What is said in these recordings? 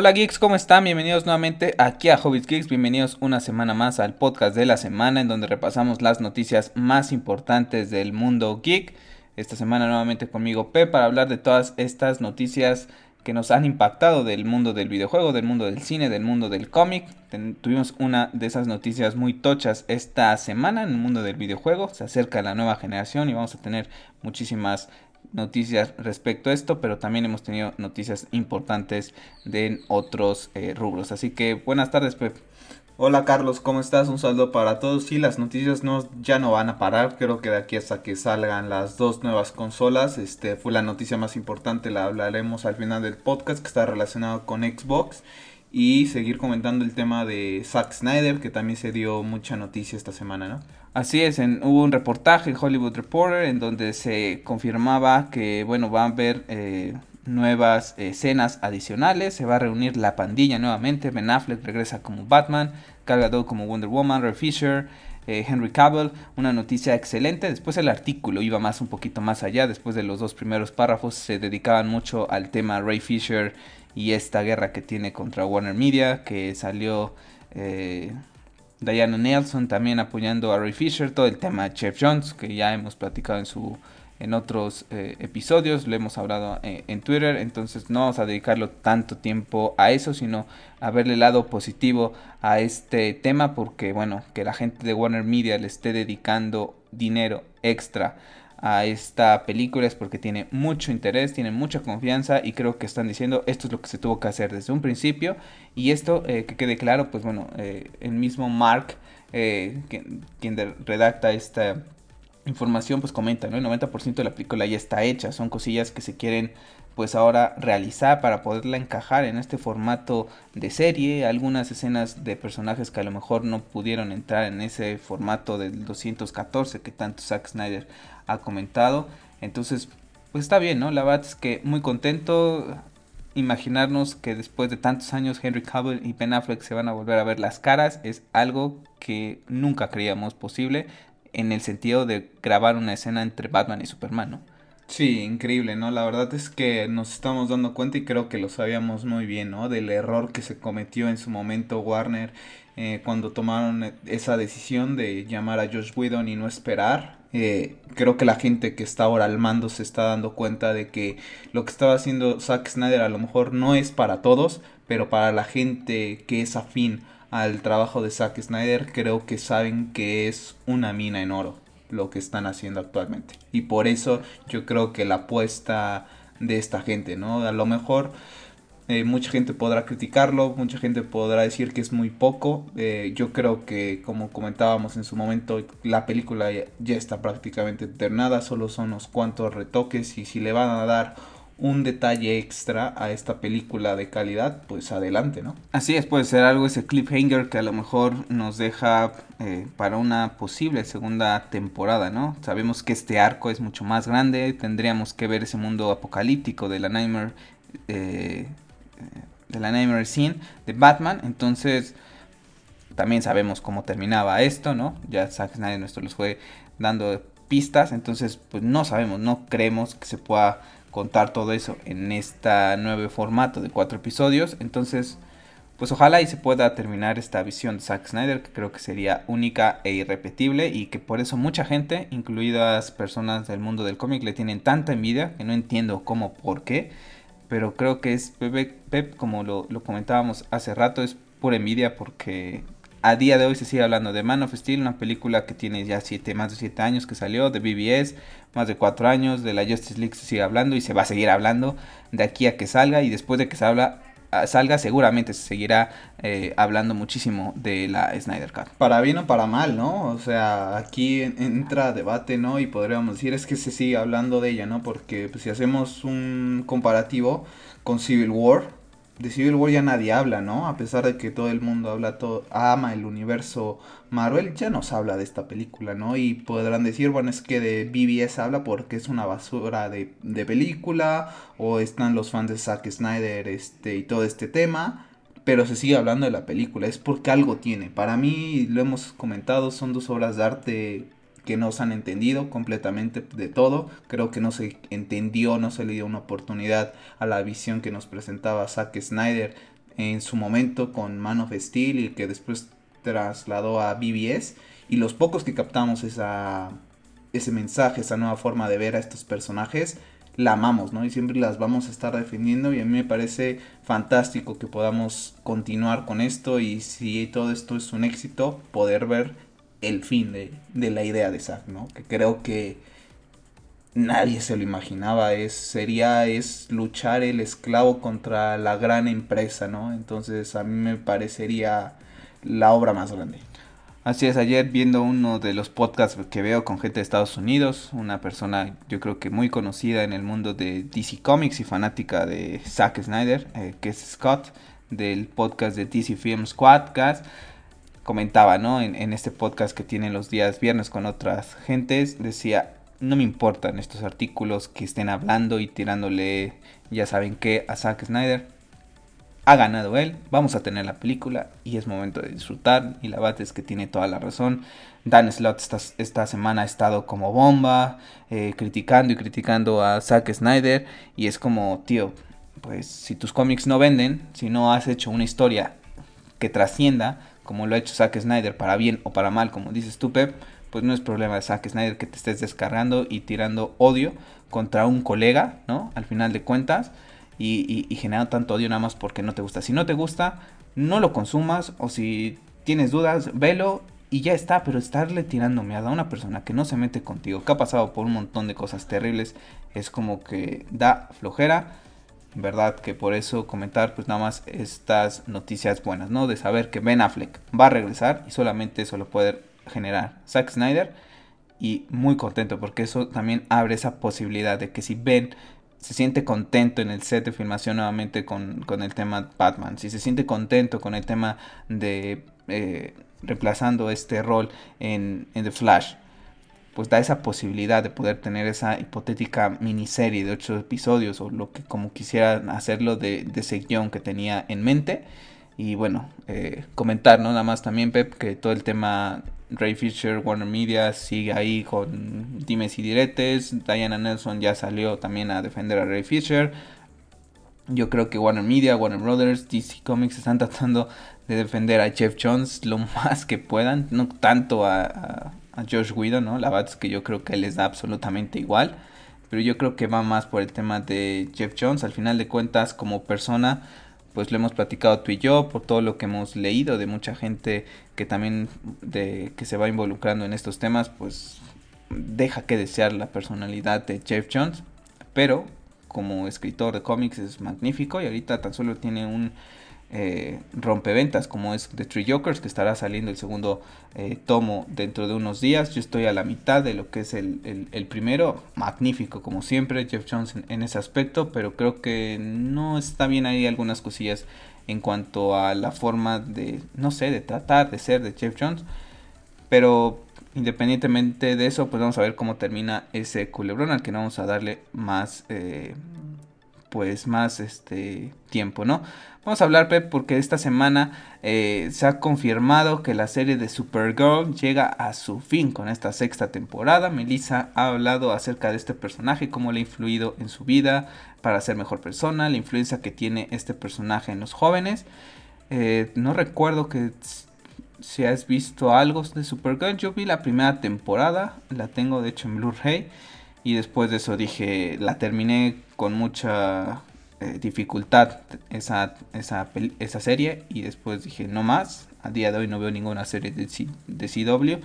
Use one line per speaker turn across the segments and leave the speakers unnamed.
Hola geeks, ¿cómo están? Bienvenidos nuevamente aquí a Hobbits Geeks, bienvenidos una semana más al podcast de la semana en donde repasamos las noticias más importantes del mundo geek. Esta semana nuevamente conmigo P para hablar de todas estas noticias que nos han impactado del mundo del videojuego, del mundo del cine, del mundo del cómic. tuvimos una de esas noticias muy tochas esta semana en el mundo del videojuego. Se acerca la nueva generación y vamos a tener muchísimas noticias respecto a esto, pero también hemos tenido noticias importantes de otros eh, rubros. Así que buenas tardes, Pep.
Hola Carlos, ¿cómo estás? Un saludo para todos. Sí, las noticias no, ya no van a parar. Creo que de aquí hasta que salgan las dos nuevas consolas. Este fue la noticia más importante, la hablaremos al final del podcast que está relacionado con Xbox. Y seguir comentando el tema de Zack Snyder, que también se dio mucha noticia esta semana, ¿no?
Así es, en, hubo un reportaje en Hollywood Reporter en donde se confirmaba que, bueno, van a haber eh, nuevas escenas adicionales, se va a reunir la pandilla nuevamente, Ben Affleck regresa como Batman, Gal Gadot como Wonder Woman, Ray Fisher, eh, Henry Cavill, una noticia excelente. Después el artículo iba más un poquito más allá, después de los dos primeros párrafos se dedicaban mucho al tema Ray Fisher y esta guerra que tiene contra Warner Media, que salió eh, Diana Nelson también apoyando a Ray Fisher, todo el tema de Chef Jones, que ya hemos platicado en su en otros eh, episodios, lo hemos hablado eh, en Twitter, entonces no vamos a dedicarlo tanto tiempo a eso, sino a verle el lado positivo a este tema, porque bueno, que la gente de Warner Media le esté dedicando dinero extra a esta película es porque tiene mucho interés, tiene mucha confianza y creo que están diciendo esto es lo que se tuvo que hacer desde un principio y esto eh, que quede claro, pues bueno, eh, el mismo Mark, eh, quien, redacta esta información, pues comenta, ¿no? El 90% de la película ya está hecha, son cosillas que se quieren pues ahora realizar para poderla encajar en este formato de serie, algunas escenas de personajes que a lo mejor no pudieron entrar en ese formato del 214 que tanto Zack Snyder ha comentado. Entonces, pues está bien, ¿no? La verdad es que muy contento imaginarnos que después de tantos años Henry Cavill y Ben Affleck se van a volver a ver las caras es algo que nunca creíamos posible en el sentido de grabar una escena entre Batman y Superman, ¿no?
Sí, increíble, ¿no? La verdad es que nos estamos dando cuenta y creo que lo sabíamos muy bien, ¿no? Del error que se cometió en su momento Warner eh, cuando tomaron esa decisión de llamar a Josh Whedon y no esperar eh, creo que la gente que está ahora al mando se está dando cuenta de que lo que estaba haciendo Zack Snyder a lo mejor no es para todos, pero para la gente que es afín al trabajo de Zack Snyder, creo que saben que es una mina en oro lo que están haciendo actualmente. Y por eso yo creo que la apuesta de esta gente, ¿no? A lo mejor eh, mucha gente podrá criticarlo, mucha gente podrá decir que es muy poco. Eh, yo creo que, como comentábamos en su momento, la película ya, está prácticamente terminada, solo son unos cuantos retoques y si le van a dar un detalle extra a esta película de calidad, pues adelante, ¿no?
Así es, puede ser algo ese cliffhanger que a lo mejor nos deja eh, para una posible segunda temporada, ¿no? Sabemos que este arco es mucho más grande, tendríamos que ver ese mundo apocalíptico de la Nightmare de la Nightmare Scene de Batman. Entonces, también sabemos cómo terminaba esto, ¿no? Ya Zack Snyder nuestro fue dando pistas. Entonces, pues no sabemos, no creemos que se pueda contar todo eso en este nuevo formato de cuatro episodios. Entonces, pues ojalá y se pueda terminar esta visión de Zack Snyder, que creo que sería única e irrepetible y que por eso mucha gente, incluidas personas del mundo del cómic, le tienen tanta envidia que no entiendo cómo, por qué pero creo que es Pep, como lo, comentábamos hace rato, es pura envidia porque a día de hoy se sigue hablando de Man of Steel, una película que tiene ya siete, más de 7 años que salió, de BBS, más de 4 años, de la Justice League se sigue hablando y se va a seguir hablando de aquí a que salga y después de que se habla salga, seguramente se seguirá eh, hablando muchísimo de la Snyder Cut.
Para bien o para mal, ¿no? O sea, aquí entra debate, ¿no? Y podríamos decir es que se sigue hablando de ella, ¿no? Porque pues, si hacemos un comparativo con Civil War, de Civil War ya nadie habla, ¿no? A pesar de que todo el mundo habla, todo, ama el universo Marvel, ya nos habla de esta película, ¿no? Y podrán decir, bueno, es que de BBS habla porque es una basura de, de película, o están los fans de Zack Snyder este, y todo este tema, pero se sigue hablando de la película, es porque algo tiene. Para mí, lo hemos comentado, son dos obras de arte que no se han entendido completamente de todo. Creo que no se entendió, no se le dio una oportunidad a la visión que nos presentaba Zack Snyder en su momento con Man of Steel y que después trasladó a BBS. Y los pocos que captamos ese mensaje, esa nueva forma de ver a estos personajes, la amamos, ¿no? Y siempre las vamos a estar defendiendo y a mí me parece fantástico que podamos continuar con esto y si todo esto es un éxito, poder ver el fin de, la idea de Zack, ¿no? Que creo que nadie se lo imaginaba, es, sería, es luchar el esclavo contra la gran empresa, ¿no? Entonces a mí me parecería la obra más grande.
Así es, ayer viendo uno de los podcasts que veo con gente de Estados Unidos, una persona yo creo que muy conocida en el mundo de DC Comics y fanática de Zack Snyder, eh, que es Scott, del podcast de DC Film Squadcast, comentaba, ¿no? En, este podcast que tiene los días viernes con otras gentes, decía, no me importan estos artículos que estén hablando y tirándole, ya saben qué, a Zack Snyder ha ganado él, vamos a tener la película y es momento de disfrutar. Y la bate es que tiene toda la razón. Dan Slott esta, esta semana ha estado como bomba, eh, criticando y criticando a Zack Snyder. Y es como, tío, pues si tus cómics no venden, si no has hecho una historia que trascienda, como lo ha hecho Zack Snyder, para bien o para mal, como dices tú, Pep, pues no es problema de Zack Snyder que te estés descargando y tirando odio contra un colega, ¿no? Al final de cuentas y, y, tanto odio nada más porque no te gusta. Si no te gusta, no lo consumas o si tienes dudas, velo y ya está, pero estarle tirando mierda a una persona que no se mete contigo, que ha pasado por un montón de cosas terribles, es como que da flojera. ¿Verdad? Que por eso comentar pues nada más estas noticias buenas, ¿no? De saber que Ben Affleck va a regresar y solamente eso lo puede generar Zack Snyder. Y muy contento porque eso también abre esa posibilidad de que si Ben se siente contento en el set de filmación nuevamente con, el tema Batman, si se siente contento con el tema de eh, reemplazando este rol en, The Flash, pues da esa posibilidad de poder tener esa hipotética miniserie de ocho episodios o lo que como quisiera hacerlo de, de ese guion que tenía en mente. Y bueno, eh, comentar, ¿no? Nada más también, Pep, que todo el tema Ray Fisher, Warner Media sigue ahí con dimes y diretes. Diana Nelson ya salió también a defender a Ray Fisher. Yo creo que Warner Media, Warner Brothers, DC Comics están tratando de defender a Jeff Jones lo más que puedan. No tanto a, Josh Whedon, ¿no? La verdad es que yo creo que les da absolutamente igual. Pero yo creo que va más por el tema de Jeff Jones. Al final de cuentas, como persona, pues lo hemos platicado tú y yo, por todo lo que hemos leído de mucha gente que también de, que se va involucrando en estos temas, pues deja que desear la personalidad de Jeff Jones, pero como escritor de cómics es magnífico y ahorita tan solo tiene un eh, rompeventas como es The Three Jokers que estará saliendo el segundo eh, tomo dentro de unos días. Yo estoy a la mitad de lo que es el, el, primero. Magnífico como siempre Jeff Jones en, ese aspecto pero creo que no está bien ahí algunas cosillas en cuanto a la forma de no sé de tratar de ser de Jeff Jones. Pero independientemente de eso pues vamos a ver cómo termina ese culebrón al que no vamos a darle más eh, pues más este tiempo, ¿no? Vamos a hablar, Pep, porque esta semana eh, se ha confirmado que la serie de Supergirl llega a su fin con esta sexta temporada. Melissa ha hablado acerca de este personaje, cómo le ha influido en su vida para ser mejor persona, la influencia que tiene este personaje en los jóvenes. Eh, no recuerdo que si has visto algo de Supergirl. Yo vi la primera temporada, la tengo de hecho en Blu-ray. Y después de eso dije, la terminé con mucha eh, dificultad esa, esa, esa, serie. Y después dije, no más. A día de hoy no veo ninguna serie de, de CW.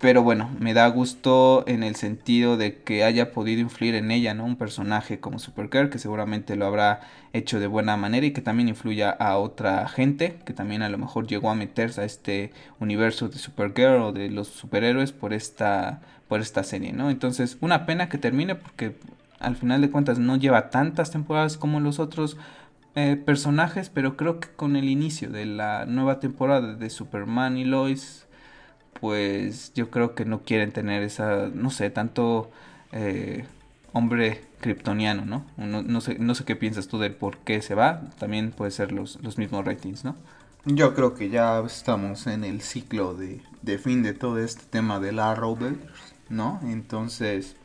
Pero bueno, me da gusto en el sentido de que haya podido influir en ella, ¿no? Un personaje como Supergirl, que seguramente lo habrá hecho de buena manera y que también influya a otra gente, que también a lo mejor llegó a meterse a este universo de Supergirl o de los superhéroes por esta por esta serie, ¿no? Entonces, una pena que termine porque al final de cuentas no lleva tantas temporadas como los otros eh, personajes, pero creo que con el inicio de la nueva temporada de Superman y Lois, pues yo creo que no quieren tener esa, no sé, tanto eh, hombre kryptoniano, ¿no? ¿no? Sé, no sé qué piensas tú del por qué se va, también puede ser los, los mismos ratings, ¿no?
Yo creo que ya estamos en el ciclo de, de fin de todo este tema de la Arrowverse ¿no? Entonces,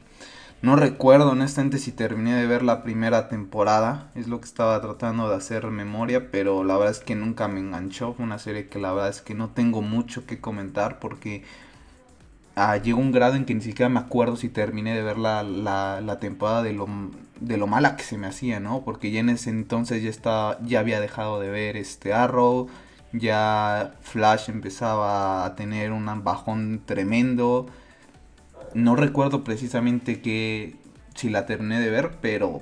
No recuerdo honestamente si terminé de ver la primera temporada, es lo que estaba tratando de hacer memoria, pero la verdad es que nunca me enganchó, fue una serie que la verdad es que no tengo mucho que comentar porque ah, llegó un grado en que ni siquiera me acuerdo si terminé de ver la, la, la, temporada de lo, de lo mala que se me hacía, ¿no? Porque ya en ese entonces ya, estaba, ya había dejado de ver este Arrow, ya Flash empezaba a tener un bajón tremendo no recuerdo precisamente que si la terminé de ver, pero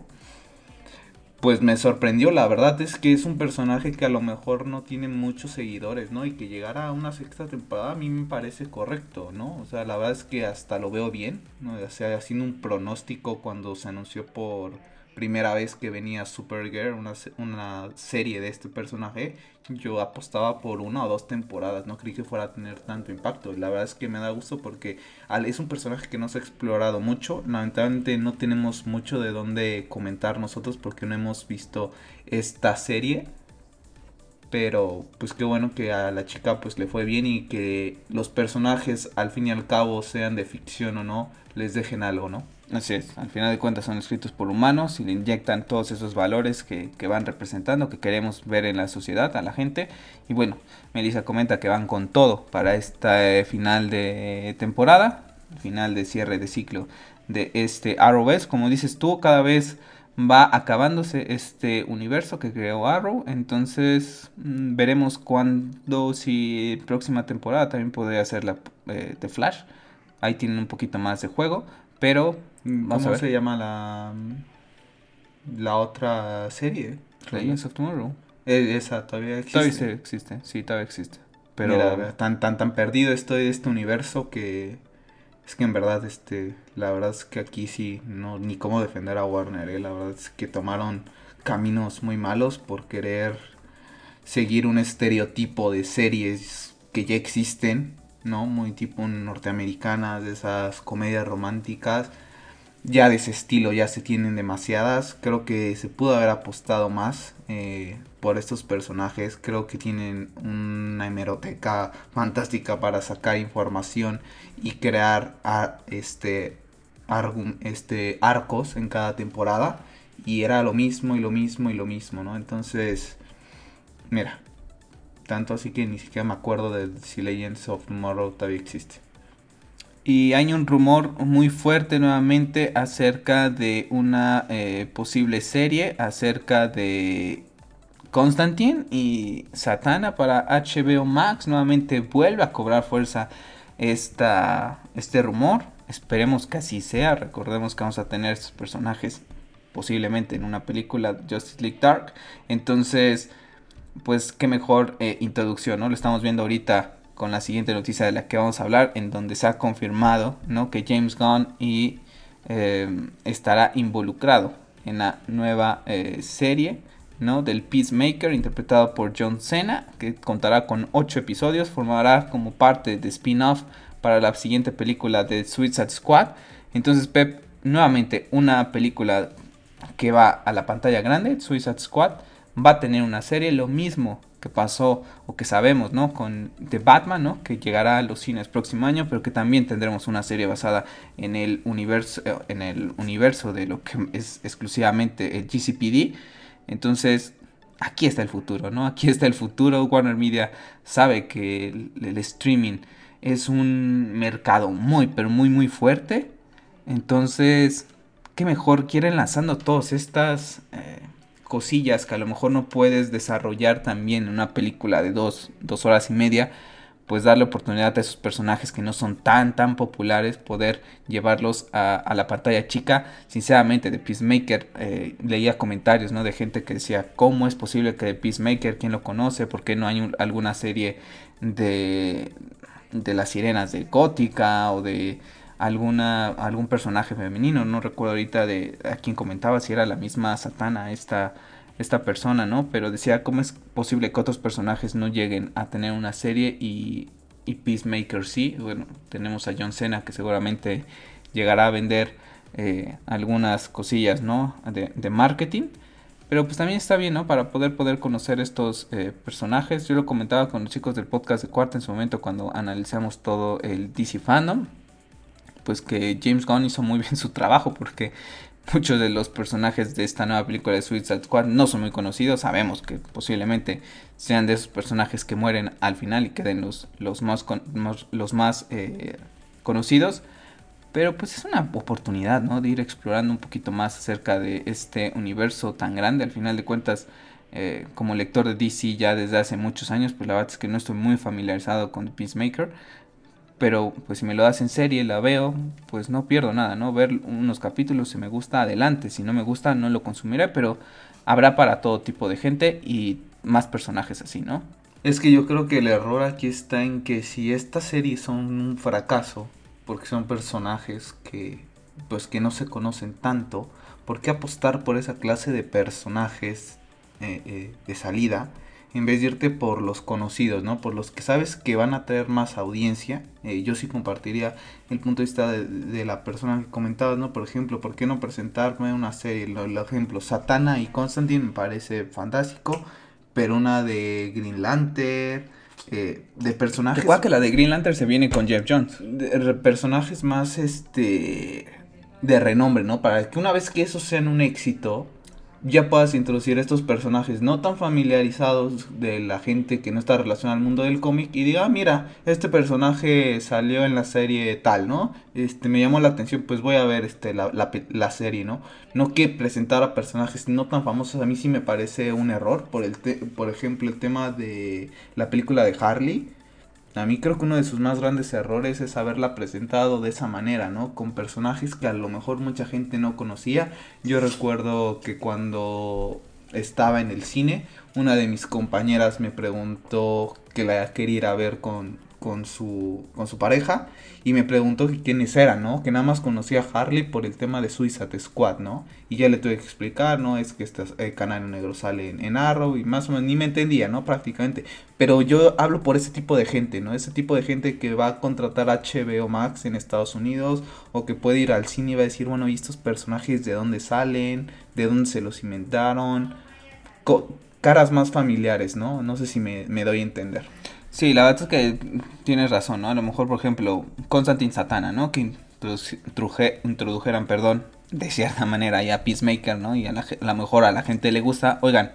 pues me sorprendió. La verdad es que es un personaje que a lo mejor no tiene muchos seguidores, ¿no? Y que llegara a una sexta temporada a mí me parece correcto, ¿no? O sea, la verdad es que hasta lo veo bien, ¿no? O sea, haciendo un pronóstico cuando se anunció por primera vez que venía Supergirl, una, una serie de este personaje, yo apostaba por una o dos temporadas, no creí que fuera a tener tanto impacto. La verdad es que me da gusto porque es un personaje que no se ha explorado mucho. Lamentablemente no tenemos mucho de dónde comentar nosotros porque no hemos visto esta serie. Pero pues qué bueno que a la chica pues le fue bien y que los personajes al fin y al cabo sean de ficción o no, les dejen algo, ¿no?
Así es, al final de cuentas son escritos por humanos y le inyectan todos esos valores que, van representando, que queremos ver en la sociedad, a la gente. Y bueno, Melissa comenta que van con todo para este final de temporada, final de cierre de ciclo de este Arrowverse. Como dices tú, cada vez va acabándose este universo que creó Arrow. Entonces mm, veremos cuándo, si próxima temporada también podría ser la eh, de Flash. Ahí tienen un poquito más de juego. Pero
¿Cómo se llama la, la otra serie?
Legends of Tomorrow.
Eh, esa todavía existe.
Todavía existe, sí, todavía existe.
Pero tan, tan, tan perdido estoy de este universo que es que en verdad, este, la verdad es que aquí sí, no, ni cómo defender a Warner, eh. la verdad es que tomaron caminos muy malos por querer seguir un estereotipo de series que ya existen, ¿no? Muy tipo norteamericanas, de esas comedias románticas ya de ese estilo ya se tienen demasiadas. Creo que se pudo haber apostado más eh, por estos personajes. Creo que tienen una hemeroteca fantástica para sacar información y crear este, este, arcos en cada temporada. Y era lo mismo y lo mismo y lo mismo, ¿no? Entonces, mira, tanto así que ni siquiera me acuerdo de si Legends of Tomorrow todavía existe.
Y hay un rumor muy fuerte nuevamente acerca de una eh, posible serie acerca de Constantine y Satana para HBO Max. Nuevamente vuelve a cobrar fuerza esta, este rumor. Esperemos que así sea. Recordemos que vamos a tener estos personajes posiblemente en una película Justice League Dark. Entonces, pues qué mejor eh, introducción, ¿no? Lo estamos viendo ahorita con la siguiente noticia de la que vamos a hablar, en donde se ha confirmado ¿no? que James Gunn y, eh, estará involucrado en la nueva eh, serie ¿no? del Peacemaker, interpretado por John Cena, que contará con 8 episodios, formará como parte de spin-off para la siguiente película de Suicide Squad. Entonces, Pep, nuevamente una película que va a la pantalla grande, Suicide Squad, va a tener una serie, lo mismo que pasó o que sabemos, ¿no? Con The Batman, ¿no? Que llegará a los cines próximo año, pero que también tendremos una serie basada en el universo, eh, en el universo de lo que es exclusivamente el GCPD. Entonces, aquí está el futuro, ¿no? Aquí está el futuro. Warner Media sabe que el, streaming es un mercado muy, pero muy, muy fuerte. Entonces, qué mejor quieren lanzando todas estas eh, cosillas que a lo mejor no puedes desarrollar también en una película de dos, dos horas y media, pues darle oportunidad a esos personajes que no son tan tan populares, poder llevarlos a, la pantalla chica. Sinceramente, de Peacemaker eh, leía comentarios ¿no? de gente que decía, ¿cómo es posible que de Peacemaker, quién lo conoce? ¿Por qué no hay alguna serie de, de las sirenas de Gótica o de alguna algún personaje femenino, no recuerdo ahorita de a quién comentaba si era la misma Satana esta esta persona, ¿no? Pero decía cómo es posible que otros personajes no lleguen a tener una serie y, y Peacemaker sí. Bueno, tenemos a John Cena que seguramente llegará a vender eh, algunas cosillas, ¿no? De, marketing. Pero pues también está bien, ¿no? Para poder, poder conocer estos eh, personajes. Yo lo comentaba con los chicos del podcast de Cuarta en su momento cuando analizamos todo el DC Fandom pues que James Gunn hizo muy bien su trabajo porque muchos de los personajes de esta nueva película de Suicide Squad no son muy conocidos. Sabemos que posiblemente sean de esos personajes que mueren al final y queden los, los más, los más eh, conocidos. Pero pues es una oportunidad, ¿no? De ir explorando un poquito más acerca de este universo tan grande. Al final de cuentas, eh, como lector de DC ya desde hace muchos años, pues la verdad es que no estoy muy familiarizado con Peacemaker. Pero pues si me lo das en serie, la veo, pues no pierdo nada, ¿no? Ver unos capítulos, si me gusta, adelante. Si no me gusta, no lo consumiré, pero habrá para todo tipo de gente y más personajes así, ¿no?
Es que yo creo que el error aquí está en que si estas series son un fracaso, porque son personajes que pues que no se conocen tanto, ¿por qué apostar por esa clase de personajes eh, eh, de salida en vez de irte por los conocidos, ¿no? Por los que sabes que van a tener más audiencia. Eh, yo sí compartiría el punto de vista de, la persona que comentabas, ¿no? Por ejemplo, ¿por qué no presentarme una serie? El, ejemplo, Satana y Constantine me parece fantástico, pero una de Green Lantern eh, de personajes.
Igual que la de Green Lantern se viene con Jeff Jones.
De, personajes más este de renombre, ¿no? Para que una vez que esos sean un éxito, ya puedas introducir estos personajes no tan familiarizados de la gente que no está relacionada al mundo del cómic y diga, ah, mira, este personaje salió en la serie tal, ¿no? Este me llamó la atención, pues voy a ver este la, la, serie, ¿no? No que presentar a personajes no tan famosos a mí sí me parece un error, por el por ejemplo, el tema de la película de Harley a mí creo que uno de sus más grandes errores es haberla presentado de esa manera, ¿no? Con personajes que a lo mejor mucha gente no conocía. Yo recuerdo que cuando estaba en el cine, una de mis compañeras me preguntó que la quería ir a ver con, con su, con su pareja y me preguntó quiénes eran, ¿no? Que nada más conocía a Harley por el tema de Suicide Squad, ¿no? Y ya le tuve que explicar, ¿no? Es que este eh, canal negro sale en, Arrow y más o menos ni me entendía, ¿no? Prácticamente. Pero yo hablo por ese tipo de gente, ¿no? Ese tipo de gente que va a contratar HBO Max en Estados Unidos o que puede ir al cine y va a decir, bueno, ¿y estos personajes de dónde salen? ¿De dónde se los inventaron? caras más familiares, ¿no? No sé si me, me doy a entender.
Sí, la verdad es que tienes razón, ¿no? A lo mejor, por ejemplo, Constantine Satana, ¿no? Que introdujeran, perdón, de cierta manera ya Peacemaker, ¿no? Y a, lo mejor a la gente le gusta, oigan,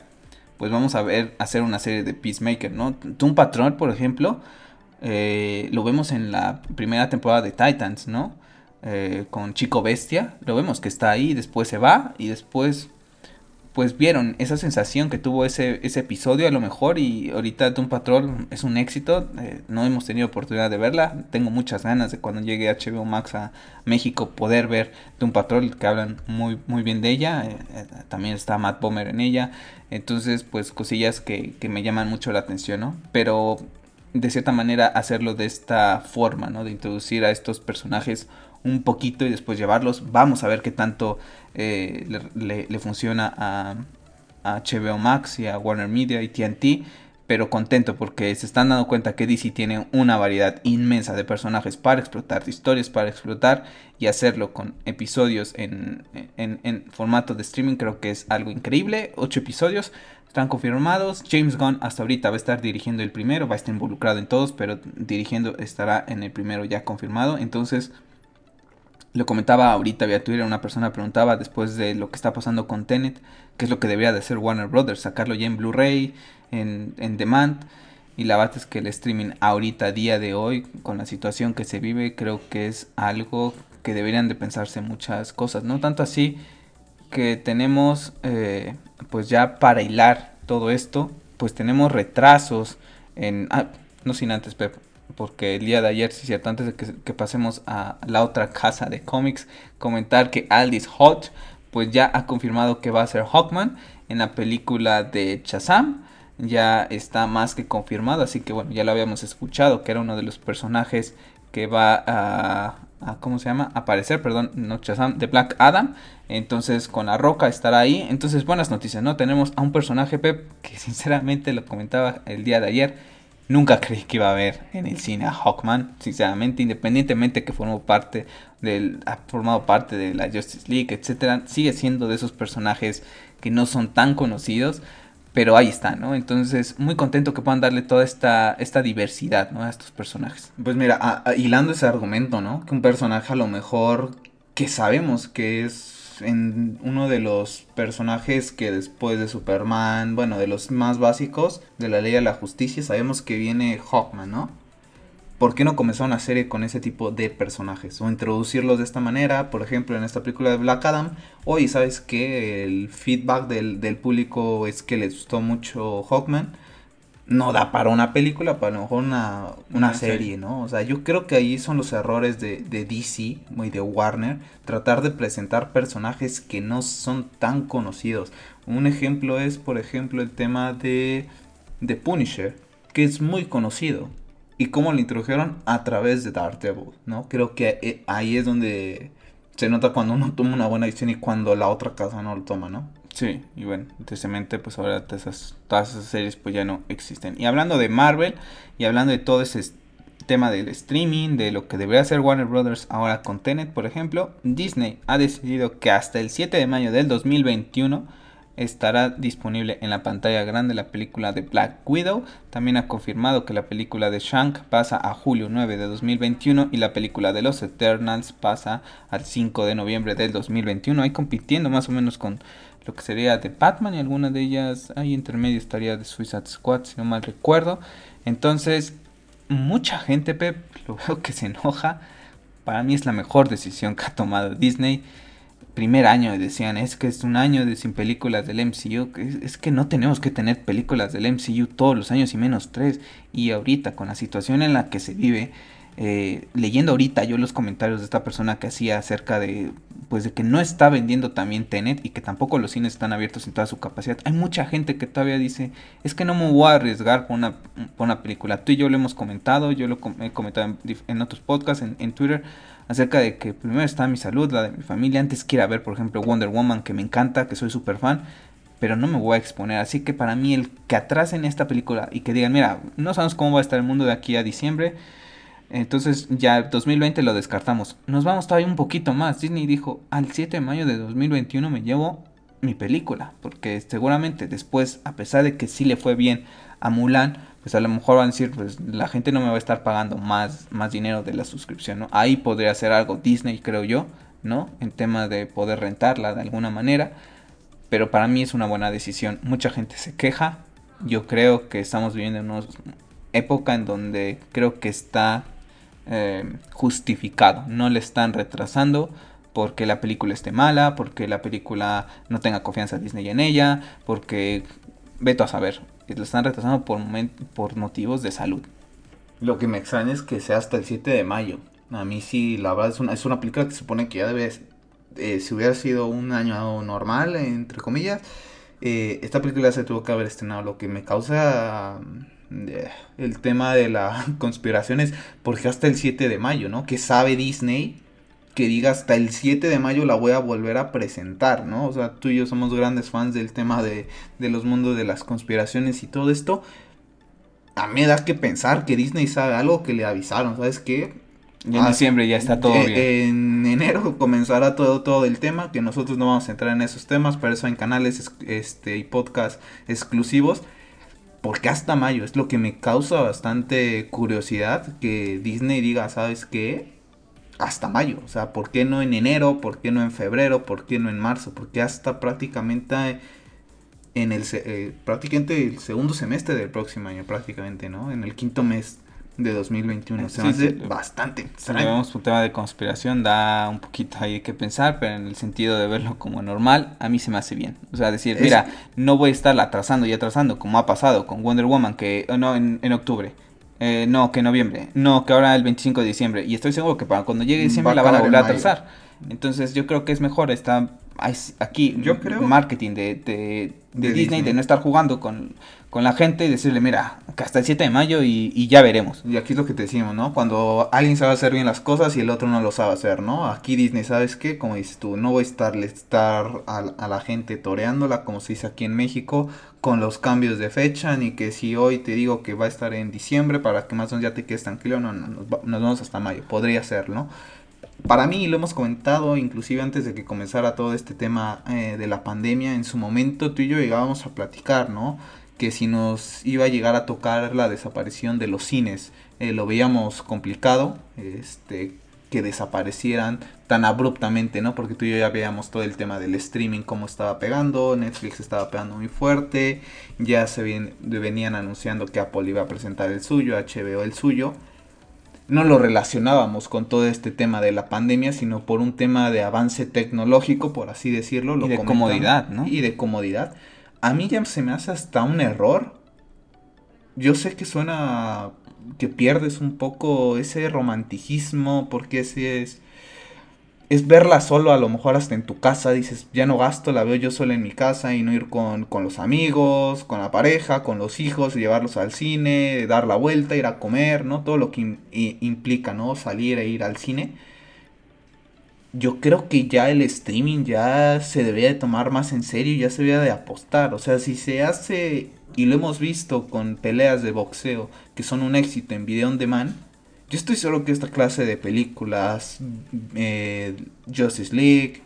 pues vamos a ver, hacer una serie de Peacemaker, ¿no? un Patrol, por ejemplo, eh, lo vemos en la primera temporada de Titans, ¿no? Eh, con Chico Bestia, lo vemos que está ahí, después se va y después pues vieron esa sensación que tuvo ese, ese episodio a lo mejor y ahorita Doom Patrol es un éxito, eh, no hemos tenido oportunidad de verla, tengo muchas ganas de cuando llegue HBO Max a México poder ver Doom Patrol que hablan muy, muy bien de ella, eh, eh, también está Matt Bomer en ella, entonces pues cosillas que, que me llaman mucho la atención, ¿no? Pero de cierta manera hacerlo de esta forma, ¿no? De introducir a estos personajes un poquito y después llevarlos. Vamos a ver qué tanto eh, le, funciona a, HBO Max y a Warner Media y TNT. Pero contento porque se están dando cuenta que DC tiene una variedad inmensa de personajes para explotar, de historias para explotar y hacerlo con episodios en, en, formato de streaming creo que es algo increíble. Ocho episodios están confirmados. James Gunn hasta ahorita va a estar dirigiendo el primero, va a estar involucrado en todos, pero dirigiendo estará en el primero ya confirmado. Entonces lo comentaba ahorita vía Twitter, una persona preguntaba después de lo que está pasando con Tenet, qué es lo que debería de hacer Warner Brothers, sacarlo ya en Blu-ray, en, en demand. Y la verdad es que el streaming ahorita, día de hoy, con la situación que se vive, creo que es algo que deberían de pensarse muchas cosas. No tanto así que tenemos, eh, pues ya para hilar todo esto, pues tenemos retrasos en... Ah, no sin antes, Pep, porque el día de ayer, si es cierto, antes de que, pasemos a la otra casa de cómics, comentar que Aldis Hot pues ya ha confirmado que va a ser Hawkman en la película de Shazam. Ya está más que confirmado, así que bueno, ya lo habíamos escuchado, que era uno de los personajes que va a, ¿cómo se llama? aparecer, perdón, no Shazam, de Black Adam. Entonces con la roca estará ahí. Entonces buenas noticias, ¿no? Tenemos a un personaje, Pep, que sinceramente lo comentaba el día de ayer Nunca creí que iba a ver en el cine a Hawkman, sinceramente, independientemente que formó parte del, ha formado parte de la Justice League, etcétera, sigue siendo de esos personajes que no son tan conocidos, pero ahí está, ¿no? Entonces, muy contento que puedan darle toda esta, esta diversidad, ¿no? A estos personajes.
Pues mira, hilando ese argumento, ¿no? Que un personaje a lo mejor que sabemos que es en uno de los personajes que después de Superman, bueno, de los más básicos de la ley de la justicia, sabemos que viene Hawkman, ¿no? ¿por qué no comenzar una serie con ese tipo de personajes? O introducirlos de esta manera, por ejemplo, en esta película de Black Adam. Oye, ¿sabes qué? El feedback del, público es que les gustó mucho Hawkman. No da para una película, para a lo mejor una, serie, ¿no? O sea, yo creo que ahí son los errores de, de DC y de Warner. Tratar de presentar personajes que no son tan conocidos. Un ejemplo es, por ejemplo, el tema de, de Punisher, que es muy conocido y cómo lo introdujeron a través de Daredevil, ¿no? Creo que eh, ahí es donde se nota cuando uno toma una buena decisión y cuando la otra casa no lo toma, ¿no?
Sí, y bueno, tristemente pues ahora todas esas series pues ya no existen. Y hablando de Marvel y hablando de todo ese tema del streaming, de lo que debería hacer Warner Brothers ahora con Tenet, por ejemplo, Disney ha decidido que hasta el 7 de mayo del 2021 estará disponible en la pantalla grande la película de Black Widow. También ha confirmado que la película de Shank pasa a julio 9 de 2021 y la película de los Eternals pasa al 5 de noviembre del 2021. Ahí compitiendo más o menos con lo que sería de Batman y alguna de ellas ahí intermedio estaría de Suicide Squad si no mal recuerdo. Entonces, mucha gente, Pep, lo veo que se enoja. Para mí es la mejor decisión que ha tomado Disney primer año decían, es que es un año de sin películas del MCU, es, es, que no tenemos que tener películas del MCU todos los años y menos tres. Y ahorita, con la situación en la que se vive, eh, leyendo ahorita yo los comentarios de esta persona que hacía acerca de, pues de que no está vendiendo también Tenet y que tampoco los cines están abiertos en toda su capacidad. Hay mucha gente que todavía dice, es que no me voy a arriesgar por una, una película. Tú y yo lo hemos comentado, yo lo he comentado en, otros podcasts, en, en Twitter acerca de que primero está mi salud, la de mi familia, antes quiera ver, por ejemplo, Wonder Woman, que me encanta, que soy súper fan, pero no me voy a exponer. Así que para mí el que atrasen esta película y que digan, mira, no sabemos cómo va a estar el mundo de aquí a diciembre, entonces ya 2020 lo descartamos. Nos vamos todavía un poquito más. Disney dijo, al 7 de mayo de 2021 me llevo mi película, porque seguramente después, a pesar de que sí le fue bien a Mulan, pues a lo mejor van a decir, pues la gente no me va a estar pagando más, más dinero de la suscripción, ¿no? Ahí podría hacer algo Disney, creo yo, ¿no? En tema de poder rentarla de alguna manera. Pero para mí es una buena decisión. Mucha gente se queja. Yo creo que estamos viviendo en una época en donde creo que está eh, justificado. No le están retrasando porque la película esté mala, porque la película no tenga confianza Disney en ella, porque veto a saber lo están retrasando por, por motivos de salud.
Lo que me extraña es que sea hasta el 7 de mayo. A mí sí, la verdad es una, película que se supone que ya debe, eh, si hubiera sido un año normal, entre comillas, eh, esta película se tuvo que haber estrenado. Lo que me causa el tema de la conspiración es porque hasta el 7 de mayo, ¿no? Que sabe Disney que diga hasta el 7 de mayo la voy a volver a presentar, ¿no? O sea, tú y yo somos grandes fans del tema de, de los mundos de las conspiraciones y todo esto. A mí me da que pensar que Disney sabe algo que le avisaron, ¿sabes qué?
en ah, diciembre ya está todo bien.
En enero comenzará todo, todo el tema, que nosotros no vamos a entrar en esos temas, por eso en canales este, y podcast exclusivos. Porque hasta mayo es lo que me causa bastante curiosidad que Disney diga, ¿sabes qué? hasta mayo. O sea, ¿por qué no en enero? ¿Por qué no en febrero? ¿Por qué no en marzo? Porque hasta prácticamente en el, eh, prácticamente el segundo semestre del próximo año, prácticamente, ¿no? En el quinto mes de 2021. Se me hace bastante
Si vemos un tema de conspiración, da un poquito ahí que pensar, pero en el sentido de verlo como normal, a mí se me hace bien. O sea, decir, mira, no voy a estar atrasando y atrasando, como ha pasado con Wonder Woman, que, no, en, en octubre eh, no, que noviembre. No, que ahora el 25 de diciembre. Y estoy seguro que para cuando llegue diciembre la van a volver a atrasar. Entonces yo creo que es mejor está aquí
yo creo
marketing de, de, Disney, de no estar jugando con, con, la gente y decirle, mira, que hasta el 7 de mayo y, ya veremos.
Y aquí es lo que te decimos, ¿no? Cuando alguien sabe hacer bien las cosas y el otro no lo sabe hacer, ¿no? Aquí Disney, ¿sabes qué? Como dices tú, no voy a estarle estar a, a la gente toreándola, como se dice aquí en México, con los cambios de fecha, ni que si hoy te digo que va a estar en diciembre para que más o menos ya te quedes tranquilo, no, no, nos, vamos hasta mayo, podría ser, ¿no? Para mí, lo hemos comentado, inclusive antes de que comenzara todo este tema eh, de la pandemia, en su momento tú y yo llegábamos a platicar, ¿no? Que si nos iba a llegar a tocar la desaparición de los cines, eh, lo veíamos complicado, este, que desaparecieran tan abruptamente, ¿no? Porque tú y yo ya veíamos todo el tema del streaming, cómo estaba pegando, Netflix estaba pegando muy fuerte, ya se venían anunciando que Apple iba a presentar el suyo, HBO el suyo. No lo relacionábamos con todo este tema de la pandemia, sino por un tema de avance tecnológico, por así decirlo.
y de comodidad, ¿no?
Y de comodidad. A mí ya se me hace hasta un error. Yo sé que suena que pierdes un poco ese romanticismo, porque ese es es verla solo, a lo mejor hasta en tu casa, dices, ya no gasto, la veo yo sola en mi casa y no ir con, los amigos, con la pareja, con los hijos, llevarlos al cine, dar la vuelta, ir a comer, ¿no? Todo lo que implica, ¿no? Salir e ir al cine. Yo creo que ya el streaming ya se debería de tomar más en serio, ya se debería de apostar. O sea, si se hace, y lo hemos visto con peleas de boxeo, que son un éxito en video on demand, yo estoy seguro que esta clase de películas, eh, Justice League,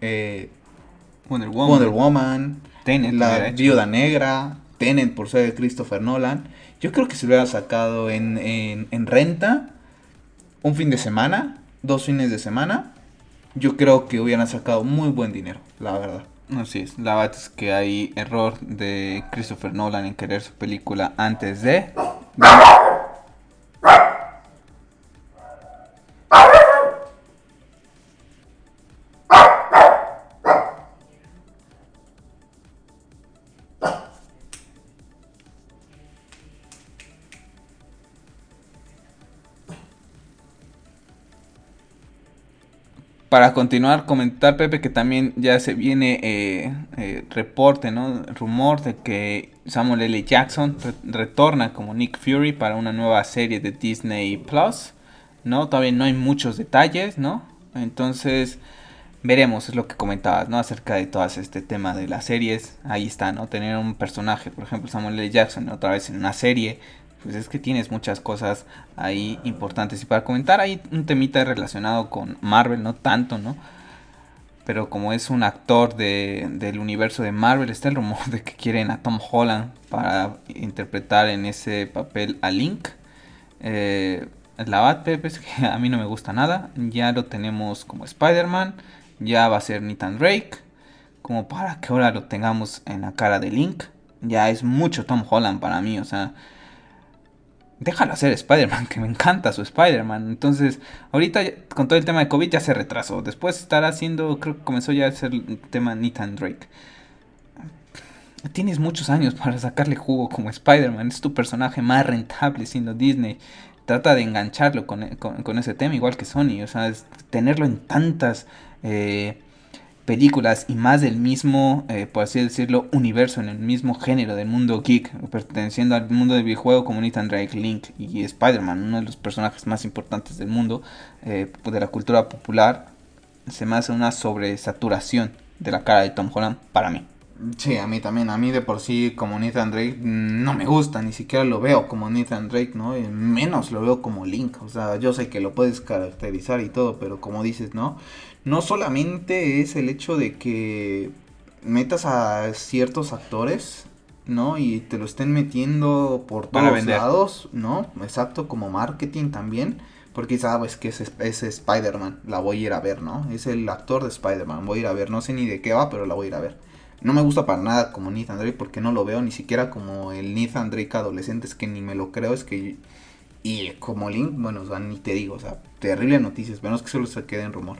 eh, Wonder Woman, La Viuda Negra, Tenet por ser de Christopher Nolan, yo creo que se hubiera sacado en, en, renta un fin de semana, dos fines de semana, yo creo que hubieran sacado muy buen dinero, la verdad.
Así es, la verdad es que hay error de Christopher Nolan en querer su película antes de... para continuar, comentar, Pepe, que también ya se viene eh, eh, reporte, ¿no? Rumor de que Samuel L. Jackson retorna como Nick Fury para una nueva serie de Disney Plus, ¿no? Todavía no hay muchos detalles, ¿no? Entonces, veremos, es lo que comentabas, ¿no? Acerca de todo este tema de las series. Ahí está, ¿no? Tener un personaje, por ejemplo, Samuel L. Jackson, otra vez en una serie pues es que tienes muchas cosas ahí importantes. Y para comentar hay un temita relacionado con Marvel, no tanto, ¿no? Pero como es un actor de, del universo de Marvel, está el rumor de que quieren a Tom Holland para interpretar en ese papel a Link. Eh, la Bat es que a mí no me gusta nada. Ya lo tenemos como Spider-Man. Ya va a ser Nathan Drake. Como para que ahora lo tengamos en la cara de Link. Ya es mucho Tom Holland para mí. O sea, déjalo hacer Spider-Man, que me encanta su Spider-Man. Entonces, ahorita con todo el tema de COVID ya se retrasó. Después estará haciendo, creo que comenzó ya a hacer el tema Nathan Drake. Tienes muchos años para sacarle jugo como Spider-Man. Es tu personaje más rentable siendo Disney. Trata de engancharlo con, ese tema, igual que Sony. O sea, tenerlo en tantas eh, películas y más del mismo, eh, por así decirlo, universo, en el mismo género del mundo geek, perteneciendo al mundo del videojuego como Nathan Drake, Link y Spider-Man, uno de los personajes más importantes del mundo, eh, de la cultura popular, se me hace una sobresaturación de la cara de Tom Holland para mí.
Sí, a mí también. A mí de por sí, como Nathan Drake, no me gusta. Ni siquiera lo veo como Nathan Drake, ¿no? menos lo veo como Link. O sea, yo sé que lo puedes caracterizar y todo, pero como dices, ¿no? No solamente es el hecho de que metas a ciertos actores, ¿no? Y te lo estén metiendo por todos lados, ¿no? Exacto, como marketing también. Porque sabes que es, es Spider-Man, la voy a ir a ver, ¿no? Es el actor de Spider-Man, voy a ir a ver. No sé ni de qué va, pero la voy a ir a ver. No me gusta para nada como Nathan Drake porque no lo veo ni siquiera como el Nathan Drake adolescente, es que ni me lo creo, es que... Y como Link, bueno, o sea, ni te digo, o sea, terrible noticias, esperemos que solo se quede en rumor.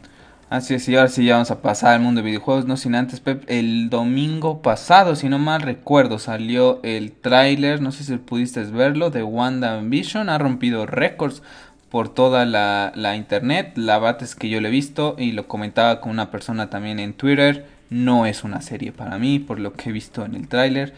Así es, y ahora sí ya vamos a pasar al mundo de videojuegos, no sin antes, Pep, el domingo pasado, si no mal recuerdo, salió el tráiler, no sé si pudiste verlo, de WandaVision, ha rompido récords por toda la, la internet, la verdad es que yo lo he visto y lo comentaba con una persona también en Twitter, no es una serie para mí, por lo que he visto en el tráiler.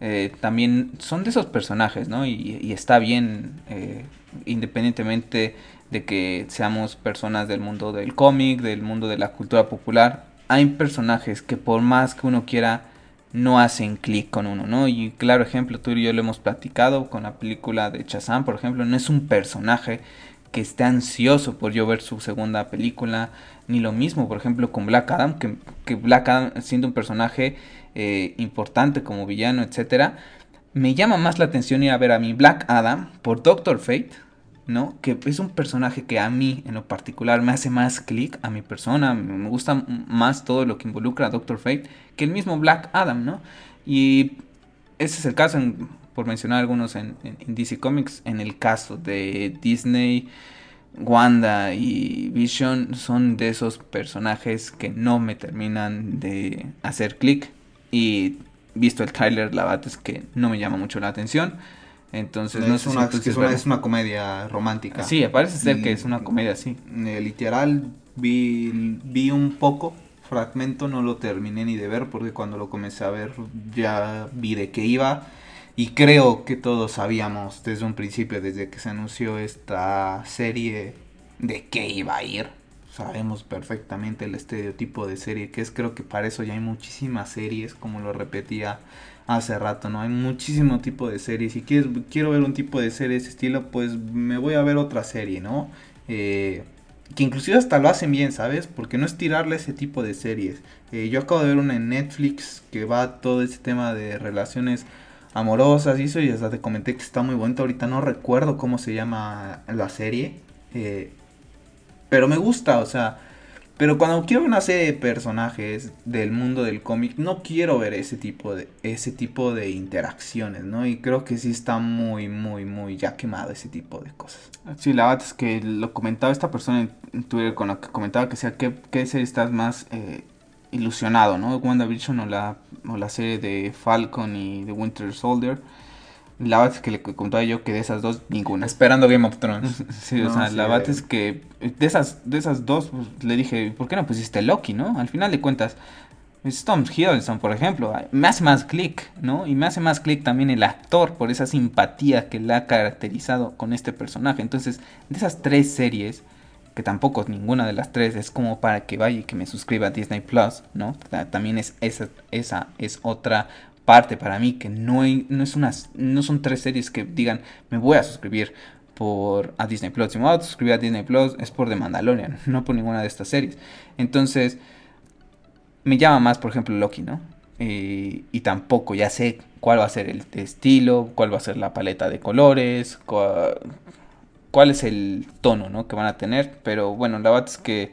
Eh, también son de esos personajes, ¿no? Y, está bien, eh, independientemente de que seamos personas del mundo del cómic, del mundo de la cultura popular, hay personajes que por más que uno quiera, no hacen clic con uno, ¿no? Y claro ejemplo, tú y yo lo hemos platicado con la película de Chazam, por ejemplo, no es un personaje que esté ansioso por yo ver su segunda película, ni lo mismo, por ejemplo, con Black Adam, que, Black Adam siendo un personaje eh, importante como villano, etcétera, me llama más la atención ir a ver a mi Black Adam por Doctor Fate, ¿no? Que es un personaje que a mí en lo particular me hace más clic a mi persona, me gusta más todo lo que involucra a Doctor Fate que el mismo Black Adam, ¿no? Y ese es el caso, por mencionar algunos en, DC Comics, en el caso de Disney, Wanda y Vision son de esos personajes que no me terminan de hacer clic y visto el tráiler la verdad es que no me llama mucho la atención. Entonces, no,
es, una, es, una, comedia romántica.
Sí, parece ser que es una comedia, sí.
Eh, literal, vi, vi un poco, fragmento, no lo terminé ni de ver, porque cuando lo comencé a ver ya vi de qué iba. Y creo que todos sabíamos desde un principio, desde que se anunció esta serie, de qué iba a ir. Sabemos perfectamente el estereotipo de serie que es. Creo que para eso ya hay muchísimas series, como lo repetía hace rato, ¿no? Hay muchísimo tipo de series. Si quieres, quiero ver un tipo de serie de ese estilo, pues me voy a ver otra serie, ¿no? Eh, que inclusive hasta lo hacen bien, ¿sabes? Porque no es tirarle ese tipo de series. Eh, yo acabo de ver una en Netflix que va todo ese tema de relaciones amorosas y eso, y hasta te comenté que está muy bonito. Ahorita no recuerdo cómo se llama la serie. Eh, pero me gusta, o sea, pero cuando quiero ver una serie de personajes del mundo del cómic, no quiero ver ese tipo de ese tipo de interacciones, ¿no? Y creo que sí está muy, muy, muy ya quemado ese tipo de cosas.
Sí, la verdad es que lo comentaba esta persona en Twitter con la que comentaba que sea qué, qué serie estás más eh, ilusionado, ¿no? WandaVision o la, o la serie de Falcon y de Winter Soldier la verdad es que le contaba yo que de esas dos, ninguna.
Esperando Game of Thrones.
sí, o sea, la verdad es que de esas, de esas dos, pues, le dije, ¿por qué no pusiste Loki, no? Al final de cuentas, Tom Hiddleston, por ejemplo, me hace más clic, ¿no? Y me hace más clic también el actor por esa simpatía que le ha caracterizado con este personaje. Entonces, de esas tres series, que tampoco ninguna de las tres es como para que vaya y que me suscriba a Disney Plus, ¿no? También es esa, esa es otra parte para mí que no, no, es no son tres series que digan me voy a suscribir por a Disney Plus. Si me voy a suscribir a Disney Plus es por The Mandalorian, no por ninguna de estas series. Entonces, me llama más, por ejemplo, Loki, ¿no? Eh, y tampoco ya sé cuál va a ser el estilo, cuál va a ser la paleta de colores, cuál, es el tono, ¿no? Que van a tener. Pero bueno, la verdad es que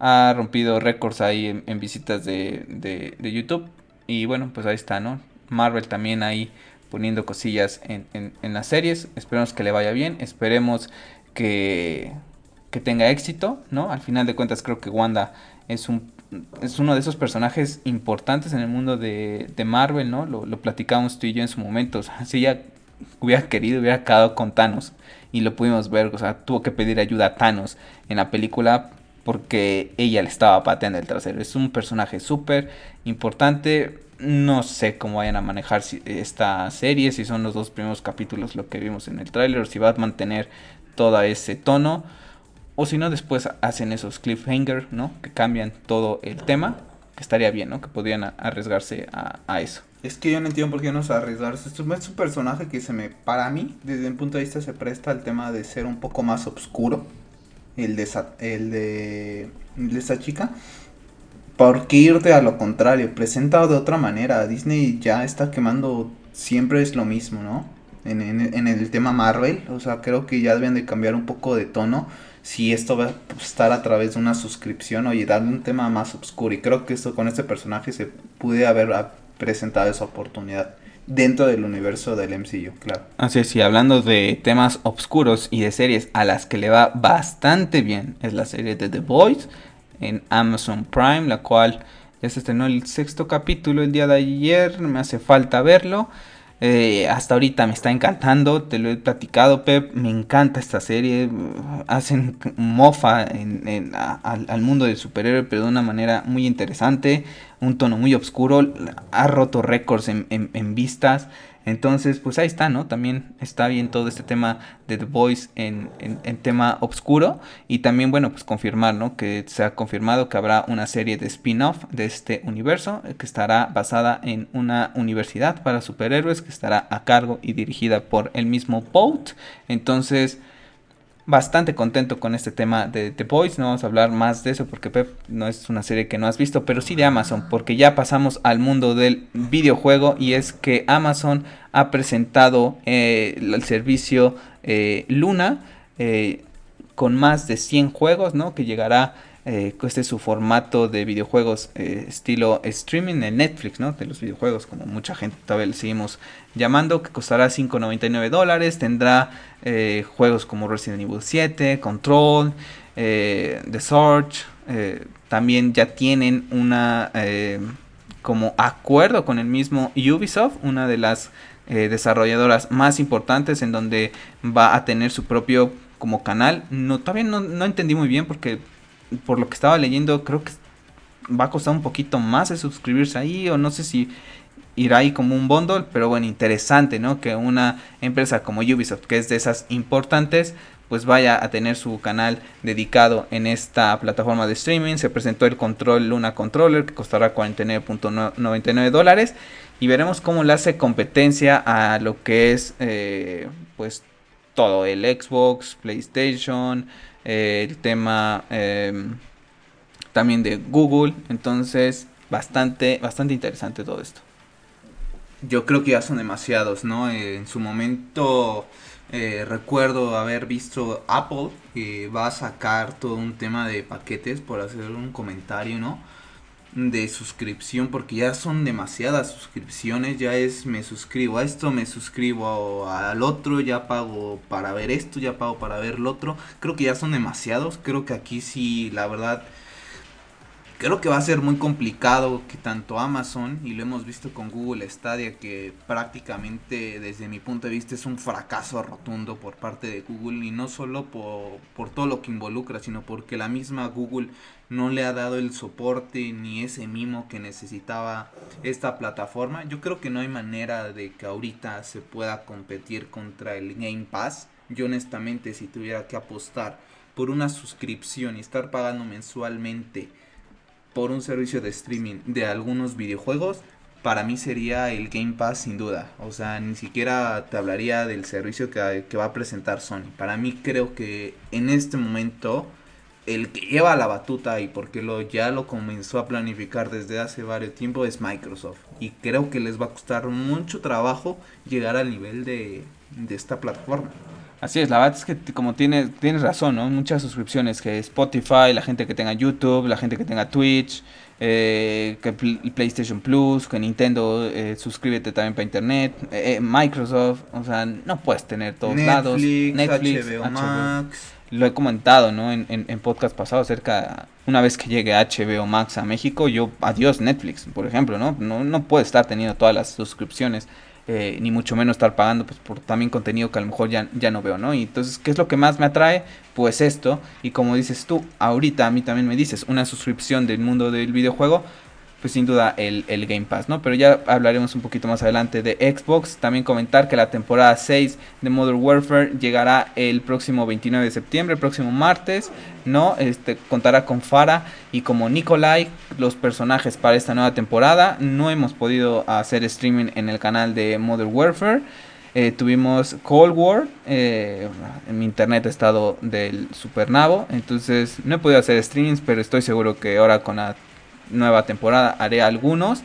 ha rompido récords ahí en, visitas de, de, de YouTube. Y bueno, pues ahí está, ¿no? Marvel también ahí poniendo cosillas en, en, las series. Esperemos que le vaya bien. Esperemos que, que, tenga éxito, ¿no? Al final de cuentas creo que Wanda es un es uno de esos personajes importantes en el mundo de, de Marvel, ¿no? Lo, lo, platicamos tú y yo en su momento. Si ella hubiera querido, hubiera quedado con Thanos. Y lo pudimos ver, o sea, tuvo que pedir ayuda a Thanos en la película porque ella le estaba pateando el trasero. Es un personaje súper importante no sé cómo vayan a manejar esta serie, si son los dos primeros capítulos lo que vimos en el tráiler, si va a mantener todo ese tono, o si no después hacen esos cliffhanger, ¿no? Que cambian todo el tema, que estaría bien, ¿no? Que podrían arriesgarse a, eso.
Es que yo no entiendo por qué no se arriesgarse. es un personaje que se me, para mí, desde mi punto de vista, se presta al tema de ser un poco más oscuro. El de, el de, el de esta chica ¿Por qué irte a lo contrario? Presentado de otra manera. Disney ya está quemando. Siempre es lo mismo, ¿no? En, el tema Marvel. O sea, creo que ya deben de cambiar un poco de tono. Si esto va a estar a través de una suscripción. Oye, darle un tema más oscuro. Y creo que esto con este personaje se pude haber presentado esa oportunidad dentro del universo del MCU, claro.
Así es, y hablando de temas oscuros y de series a las que le va bastante bien, es la serie de The Boys en Amazon Prime, la cual ya se estrenó el sexto capítulo el día de ayer, me hace falta verlo. Eh, hasta ahorita me está encantando, te lo he platicado, Pep. Me encanta esta serie. Hacen mofa en, al, mundo del superhéroe, pero de una manera muy interesante. Un tono muy oscuro. Ha roto récords en, en vistas. Entonces, pues ahí está, ¿no? También está bien todo este tema de The Voice en, en, tema oscuro. Y también, bueno, pues confirmar, ¿no? Que se ha confirmado que habrá una serie de spin-off de este universo eh, que estará basada en una universidad para superhéroes que estará a cargo y dirigida por el mismo Boat. Entonces, bastante contento con este tema de The Boys. No vamos a hablar más de eso porque Pep no es una serie que no has visto, pero sí de Amazon, porque ya pasamos al mundo del videojuego y es que Amazon ha presentado eh, el servicio eh, Luna eh, con más de 100 juegos, ¿no? Que llegará este es su formato de videojuegos estilo streaming en Netflix, ¿no? De los videojuegos, como mucha gente todavía le seguimos llamando, que costará 5.99 dólares. Tendrá juegos como Resident Evil 7, Control, The Surge. también ya tienen una como acuerdo con el mismo Ubisoft, una de las eh, desarrolladoras más importantes en donde va a tener su propio como canal. No, no, no, entendí muy bien porque por lo que estaba leyendo creo que va a costar un poquito más de suscribirse ahí o no sé si irá ahí como un bundle, pero bueno, interesante, ¿no? Que una empresa como Ubisoft, que es de esas importantes, pues vaya a tener su canal dedicado en esta plataforma de streaming. Se presentó el Control Luna Controller que costará 49.99 dólares y veremos cómo le hace competencia a lo que es eh, pues todo el Xbox, PlayStation, eh, el tema em, también de Google. Entonces bastante bastante interesante todo esto.
Yo creo que ya son demasiados, ¿no? en su momento eh, recuerdo haber visto Apple que va a sacar todo un tema de paquetes por hacer un comentario, ¿no? De suscripción porque ya son demasiadas suscripciones, ya es me suscribo a esto, me suscribo al otro, ya pago para ver esto, ya pago para ver lo otro. Creo que ya son demasiados, creo que aquí sí, la verdad creo que va a ser muy complicado que tanto Amazon, y lo hemos visto con Google Stadia, que prácticamente desde mi punto de vista es un fracaso rotundo por parte de Google, y no solo por, por todo lo que involucra, sino porque la misma Google no le ha dado el soporte ni ese mimo que necesitaba esta plataforma. Yo creo que no hay manera de que ahorita se pueda competir contra el Game Pass. Yo honestamente si tuviera que apostar por una suscripción y estar pagando mensualmente por un servicio de streaming de algunos videojuegos, para mí sería el Game Pass sin duda. O sea, ni siquiera te hablaría del servicio que, va a presentar Sony. Para mí creo que en este momento el que lleva la batuta y porque lo, ya lo comenzó a planificar desde hace varios tiempo es Microsoft. Y creo que les va a costar mucho trabajo llegar al nivel de, de esta plataforma.
Así es, la verdad es que como tienes, tienes razón, ¿no? Muchas suscripciones, que Spotify, la gente que tenga YouTube, la gente que tenga Twitch, eh, que PlayStation Plus, que Nintendo, eh, suscríbete también para Internet, eh, eh, Microsoft, o sea, no puedes tener todos lados. Netflix, HBO, Max. Lo he comentado, ¿no? En, en, podcast pasado acerca, una vez que llegue HBO Max a México, yo, adiós Netflix, por ejemplo, ¿no? No, no puede estar teniendo todas las suscripciones eh, ni mucho menos estar pagando pues, por también contenido que a lo mejor ya, ya no veo, ¿no? Y entonces, ¿qué es lo que más me atrae? Pues esto, y como dices tú, ahorita a mí también me dices, una suscripción del mundo del videojuego, pues sin duda el, el, Game Pass, ¿no? Pero ya hablaremos un poquito más adelante de Xbox. También comentar que la temporada 6 de Modern Warfare llegará el próximo 29 de septiembre, el próximo martes, ¿no? Este contará con Farah y como Nikolai, los personajes para esta nueva temporada. No hemos podido hacer streaming en el canal de Modern Warfare. Eh, tuvimos Cold War, eh, mi internet ha estado del supernavo, entonces no he podido hacer streamings, pero estoy seguro que ahora con la nueva temporada haré algunos.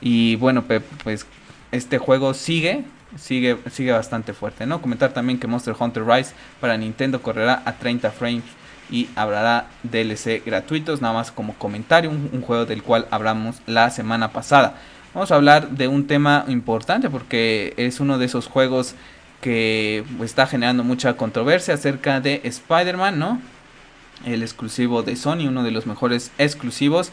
Y bueno, pues este juego sigue, sigue, sigue bastante fuerte, ¿no? Comentar también que Monster Hunter Rise para Nintendo correrá a 30 frames y habrá DLC gratuitos, nada más como comentario, un, juego del cual hablamos la semana pasada. Vamos a hablar de un tema importante porque es uno de esos juegos que está generando mucha controversia acerca de Spider-Man, ¿no? El exclusivo de Sony, uno de los mejores exclusivos.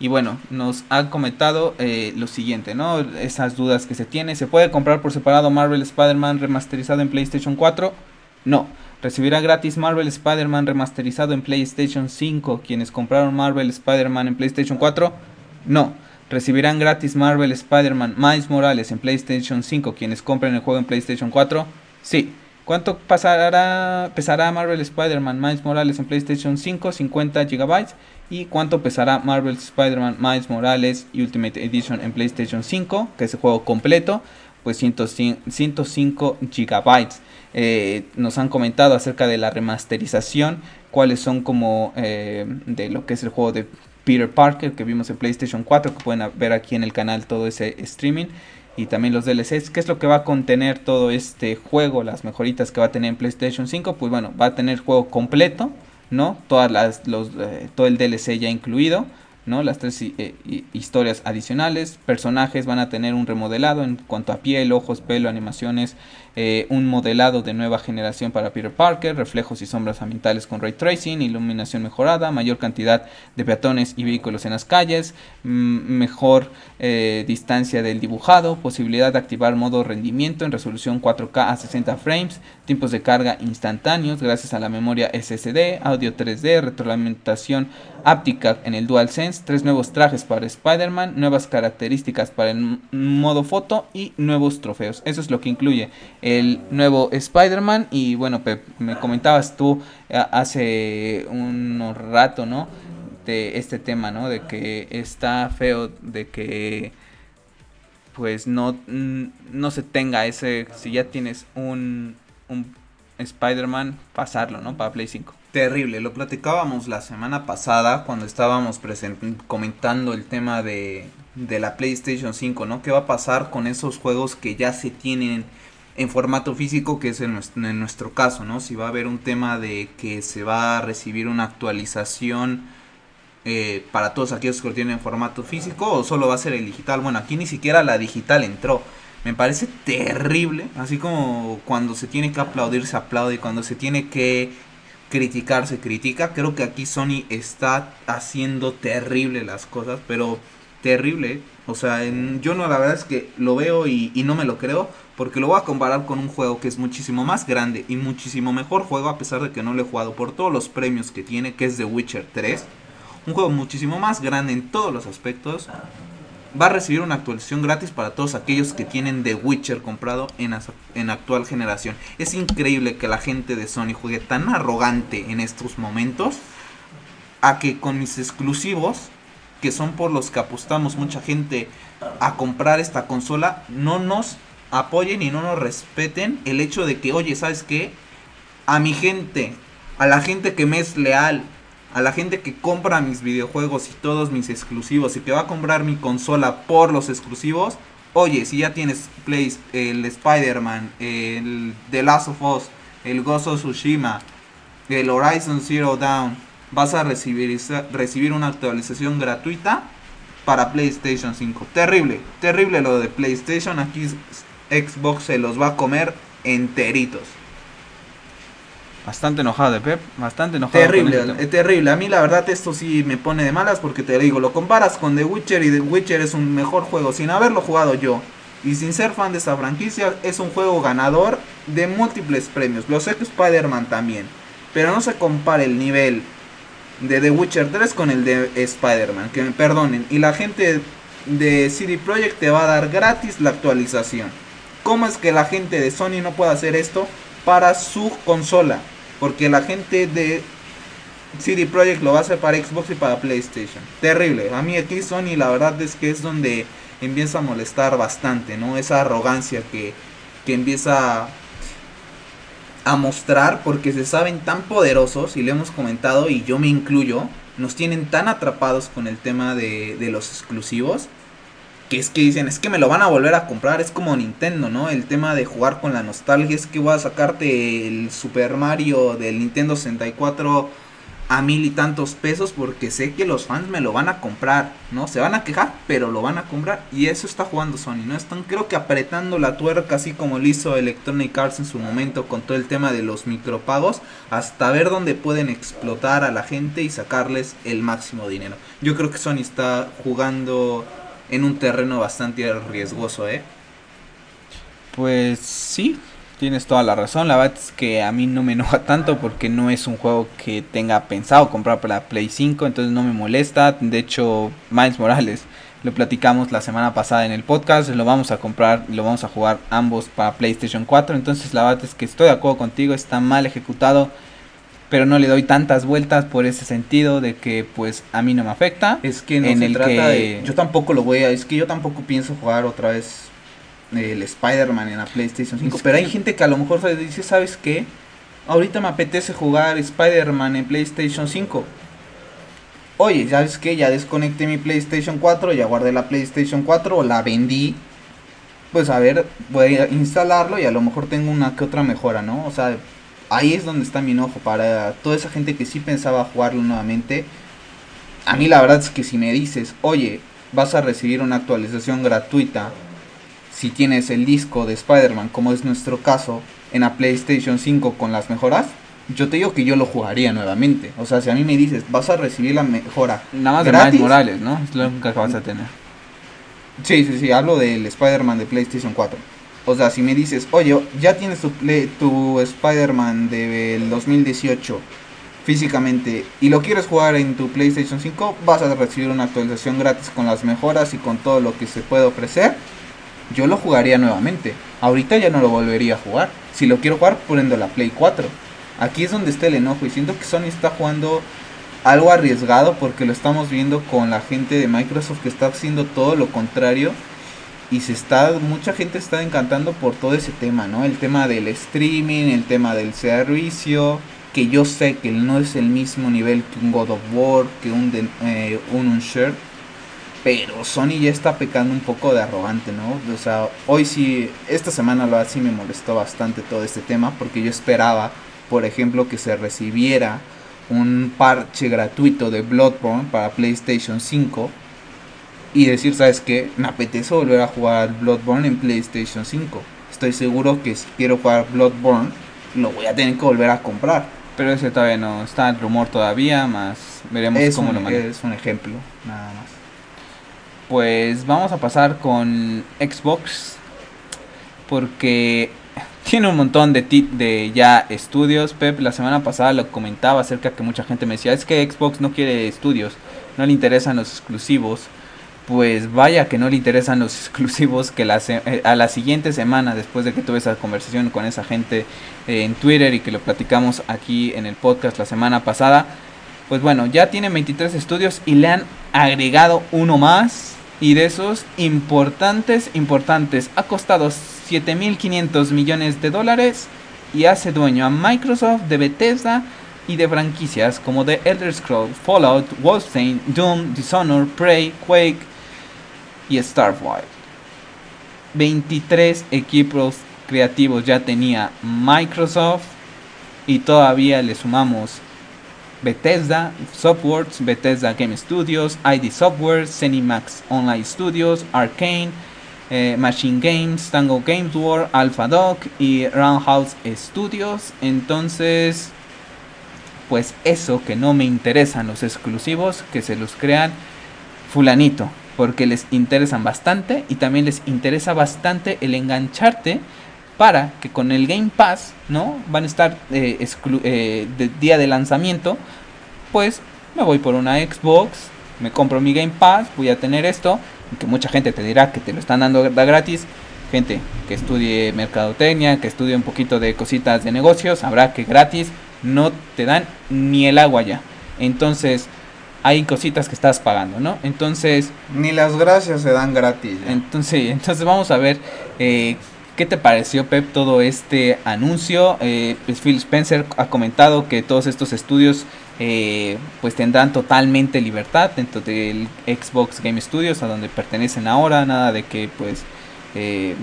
Y bueno, nos ha comentado eh, lo siguiente, ¿no? Esas dudas que se tiene. ¿Se puede comprar por separado Marvel Spider-Man remasterizado en PlayStation 4? No. ¿Recibirá gratis Marvel Spider-Man remasterizado en PlayStation 5 quienes compraron Marvel Spider-Man en PlayStation 4? No. ¿Recibirán gratis Marvel Spider-Man Miles Morales en PlayStation 5 quienes compren el juego en PlayStation 4? Sí. ¿Cuánto pasará, pesará Marvel Spider-Man Miles Morales en PlayStation 5? 50 GB. ¿Y cuánto pesará Marvel Spider-Man Miles Morales Ultimate Edition en PlayStation 5? Que es el juego completo. Pues 105 GB. eh, nos han comentado acerca de la remasterización, cuáles son como eh, de lo que es el juego de Peter Parker que vimos en PlayStation 4, que pueden ver aquí en el canal todo ese streaming y también los DLCs, qué es lo que va a contener todo este juego, las mejoritas que va a tener en PlayStation 5, pues bueno, va a tener juego completo, ¿no? Todas las, los, eh, todo el DLC ya incluido, ¿no? Las tres eh, historias adicionales, personajes van a tener un remodelado en cuanto a piel, ojos, pelo, animaciones, eh, un modelado de nueva generación para Peter Parker, reflejos y sombras ambientales con ray tracing, iluminación mejorada, mayor cantidad de peatones y vehículos en las calles, mejor eh, distancia del dibujado, posibilidad de activar modo rendimiento en resolución 4K a 60 frames, tiempos de carga instantáneos gracias a la memoria SSD, audio 3D, retroalimentación áptica en el DualSense, tres nuevos trajes para Spider-Man, nuevas características para el modo foto y nuevos trofeos. Eso es lo que incluye el nuevo Spider-Man. Y bueno, me comentabas tú eh, hace un rato, ¿no? De este tema, ¿no? De que está feo, de que pues no, no se tenga ese, si ya tienes un, un Spider-Man, pasarlo, ¿no? Para Play 5.
Terrible, lo platicábamos la semana pasada cuando estábamos comentando el tema de, de la PlayStation 5, ¿no? ¿Qué va a pasar con esos juegos que ya se tienen en formato físico, que es en nuestro, caso, ¿no? Si va a haber un tema de que se va a recibir una actualización eh, para todos aquellos que lo tienen en formato físico o solo va a ser el digital. Bueno, aquí ni siquiera la digital entró. Me parece terrible, así como cuando se tiene que aplaudir se aplaude cuando se tiene que criticar se critica. Creo que aquí Sony está haciendo terrible las cosas, pero terrible. O sea, yo no, la verdad es que lo veo y, y no me lo creo porque lo voy a comparar con un juego que es muchísimo más grande y muchísimo mejor juego a pesar de que no lo he jugado por todos los premios que tiene, que es The Witcher 3. Un juego muchísimo más grande en todos los aspectos. Va a recibir una actualización gratis para todos aquellos que tienen The Witcher comprado en, en actual generación. Es increíble que la gente de Sony juegue tan arrogante en estos momentos a que con mis exclusivos, que son por los que apostamos mucha gente a comprar esta consola, no nos apoyen y no nos respeten el hecho de que, oye, ¿sabes qué? A mi gente, a la gente que me es leal, a la gente que compra mis videojuegos y todos mis exclusivos y que va a comprar mi consola por los exclusivos, oye, si ya tienes Play, el Spider-Man, el The Last of Us, el of Tsushima, el Horizon Zero Dawn, vas a recibir, recibir una actualización gratuita para PlayStation 5. Terrible, terrible lo de PlayStation. Aquí Xbox se los va a comer enteritos.
Bastante enojado de Pep, bastante enojado.
Terrible, es eh, terrible. A mí la verdad esto sí me pone de malas porque te digo, lo comparas con The Witcher y The Witcher es un mejor juego sin haberlo jugado yo. Y sin ser fan de esa franquicia, es un juego ganador de múltiples premios. Lo sé que Spider-Man también. Pero no se compara el nivel de The Witcher 3 con el de Spider-Man. Que me perdonen. Y la gente de CD Projekt te va a dar gratis la actualización. ¿Cómo es que la gente de Sony no puede hacer esto para su consola? Porque la gente de CD Projekt lo va a hacer para Xbox y para PlayStation. Terrible. A mí aquí Sony la verdad es que es donde empieza a molestar bastante, ¿no? Esa arrogancia que, que empieza a mostrar porque se saben tan poderosos y le hemos comentado y yo me incluyo, nos tienen tan atrapados con el tema de, de los exclusivos que es que dicen, es que me lo van a volver a comprar, es como Nintendo, ¿no? El tema de jugar con la nostalgia, es que voy a sacarte el Super Mario del Nintendo 64 a mil y tantos pesos porque sé que los fans me lo van a comprar, ¿no? Se van a quejar, pero lo van a comprar y eso está jugando Sony, ¿no? Están creo que apretando la tuerca así como lo hizo Electronic Arts en su momento con todo el tema de los micropagos hasta ver dónde pueden explotar a la gente y sacarles el máximo dinero. Yo creo que Sony está jugando en un terreno bastante riesgoso, ¿eh?
Pues sí, tienes toda la razón. La verdad es que a mí no me enoja tanto porque no es un juego que tenga pensado comprar para Play 5, entonces no me molesta. De hecho, Miles Morales lo platicamos la semana pasada en el podcast, lo vamos a comprar lo vamos a jugar ambos para PlayStation 4. Entonces la verdad es que estoy de acuerdo contigo, está mal ejecutado pero no le doy tantas vueltas por ese sentido de que pues a mí no me afecta.
Es que no se trata de yo tampoco lo voy a, es que yo tampoco pienso jugar otra vez el Spider-Man en la PlayStation 5. Pero hay gente que a lo mejor dice, ¿sabes qué? Ahorita me apetece jugar Spider-Man en PlayStation 5. Oye, ¿sabes qué? Ya desconecté mi PlayStation 4, ya guardé la PlayStation 4 o la vendí. Pues a ver, voy a instalarlo y a lo mejor tengo una que otra mejora, ¿no? O sea, ahí es donde está mi enojo para toda esa gente que sí pensaba jugarlo nuevamente. A mí la verdad es que si me dices, oye, vas a recibir una actualización gratuita si tienes el disco de Spider-Man, como es nuestro caso, en la PlayStation 5 con las mejoras, yo te digo que yo lo jugaría nuevamente. O sea, si a mí me dices, vas a recibir la mejora.
Nada más de Miles Morales, ¿no? Es lo que vas a tener.
Sí, sí, sí, hablo del Spider-Man de PlayStation 4. O sea, si me dices, oye, ya tienes tu, tu Spider-Man del 2018 físicamente y lo quieres jugar en tu PlayStation 5, vas a recibir una actualización gratis con las mejoras y con todo lo que se puede ofrecer yo lo jugaría nuevamente. Ahorita ya no lo volvería a jugar. Si lo quiero jugar, poniendo la Play 4. Aquí es donde está el enojo y siento que Sony está jugando algo arriesgado porque lo estamos viendo con la gente de Microsoft que está haciendo todo lo contrario y se está mucha gente está encantando por todo ese tema, ¿no? El tema del streaming, el tema del servicio, que yo sé que no es el mismo nivel que un God of War, que un eh, un Unsure pero Sony ya está pecando un poco de arrogante, ¿no? O sea, hoy sí, esta semana lo así me molestó bastante todo este tema porque yo esperaba, por ejemplo, que se recibiera un parche gratuito de Bloodborne para PlayStation 5 y decir, ¿sabes qué? Me apetece volver a jugar Bloodborne en PlayStation 5. Estoy seguro que si quiero jugar Bloodborne, lo voy a tener que volver a comprar.
Pero ese todavía no está el rumor todavía, más veremos cómo lo
maneja. Es un ejemplo, nada más
pues vamos a pasar con Xbox porque tiene un montón de, de ya estudios. Pep la semana pasada lo comentaba acerca que mucha gente me decía, es que Xbox no quiere estudios, no le interesan los exclusivos. Pues vaya que no le interesan los exclusivos que la eh, a la siguiente semana, después de que tuve esa conversación con esa gente eh, en Twitter y que lo platicamos aquí en el podcast la semana pasada, pues bueno, ya tiene 23 estudios y le han agregado uno más y de esos importantes, importantes, ha costado 7.500 millones de dólares y hace dueño a Microsoft de Bethesda y de franquicias como The Elder Scrolls, Fallout, Wolfenstein, Doom, Dishonored, Prey, Quake y Starfield. 23 equipos creativos ya tenía Microsoft y todavía le sumamos Bethesda Softworks, Bethesda Game Studios, ID Software, Cinemax Online Studios, Arcane, eh, Machine Games, Tango Games World, Alpha Dog y Roundhouse Studios. Entonces, pues eso que no me interesan los exclusivos, que se los crean fulanito, porque les interesan bastante y también les interesa bastante el engancharte para que con el Game Pass, ¿no? Van a estar eh, eh, de día de lanzamiento, pues me voy por una Xbox, me compro mi Game Pass, voy a tener esto, que mucha gente te dirá que te lo están dando gratis. Gente que estudie mercadotecnia, que estudie un poquito de cositas de negocios, habrá que gratis no te dan ni el agua ya. Entonces, hay cositas que estás pagando, ¿no? Entonces...
Ni las gracias se dan gratis.
Entonces, entonces vamos a ver eh, ¿Qué te pareció, Pep, todo este anuncio? Eh, pues Phil Spencer ha comentado que todos estos estudios eh, pues tendrán totalmente libertad dentro del Xbox Game Studios, a donde pertenecen ahora, nada de que pues eh,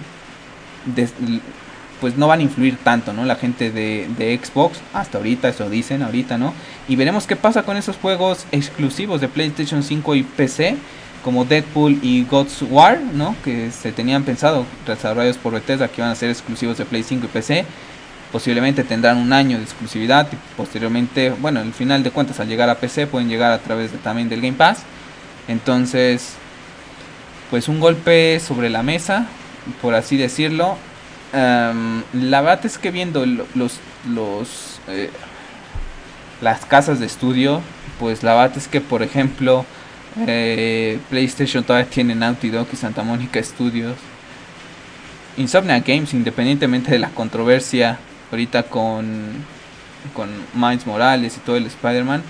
pues no van a influir tanto, ¿no? La gente de, Xbox, hasta ahorita, eso dicen ahorita, ¿no? Y veremos qué pasa con esos juegos exclusivos de PlayStation 5 y PC como Deadpool y God's War, ¿no? Que se tenían pensado, desarrollados por Bethesda, que iban a ser exclusivos de Play 5 y PC. Posiblemente tendrán un año de exclusividad y posteriormente, bueno, al final de cuentas, al llegar a PC, pueden llegar a través también del Game Pass. Entonces, pues un golpe sobre la mesa, por así decirlo. Em, la verdad es que viendo los, los eh, las casas de estudio, pues la verdad es que, por ejemplo, eh, PlayStation todavía tiene Naughty Dog y Santa Mónica Studios. Insomnia Games, independientemente de la controversia ahorita con, con Miles Morales y todo el Spider-Man,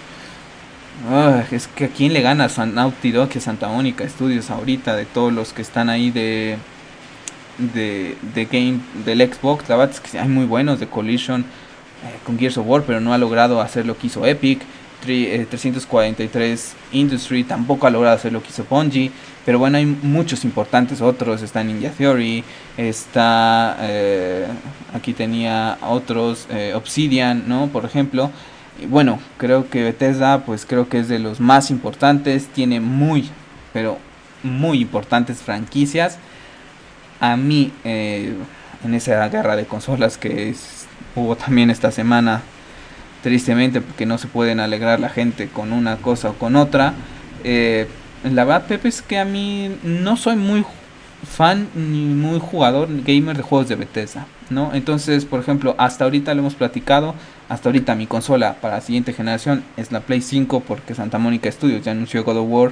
es que a quién le gana a Naughty Dog y Santa Mónica Studios ahorita, de todos los que están ahí de, de, de game del Xbox. La verdad es que hay muy buenos de Collision eh, con Gears of War, pero no ha logrado hacer lo que hizo Epic. 343 eh, Industry tampoco ha logrado hacer lo que hizo Bungie. Pero bueno, hay muchos importantes otros. Está Ninja Theory, está. Eh, aquí tenía otros, Obsidian, ¿no? Por ejemplo. Y bueno, creo que Bethesda, pues creo que es de los más importantes. Tiene muy, pero muy importantes franquicias. A mí, en esa guerra de consolas que hubo también esta semana, tristemente, porque no se pueden alegrar la gente con una cosa o con otra. Eh, la verdad, Pepe, es que a mí no soy muy fan ni muy jugador gamer de juegos de Bethesda, ¿no? Entonces, por ejemplo, hasta ahorita lo hemos platicado, hasta ahorita mi consola para la siguiente generación es la Play 5 porque Santa Mónica Studios ya anunció God of War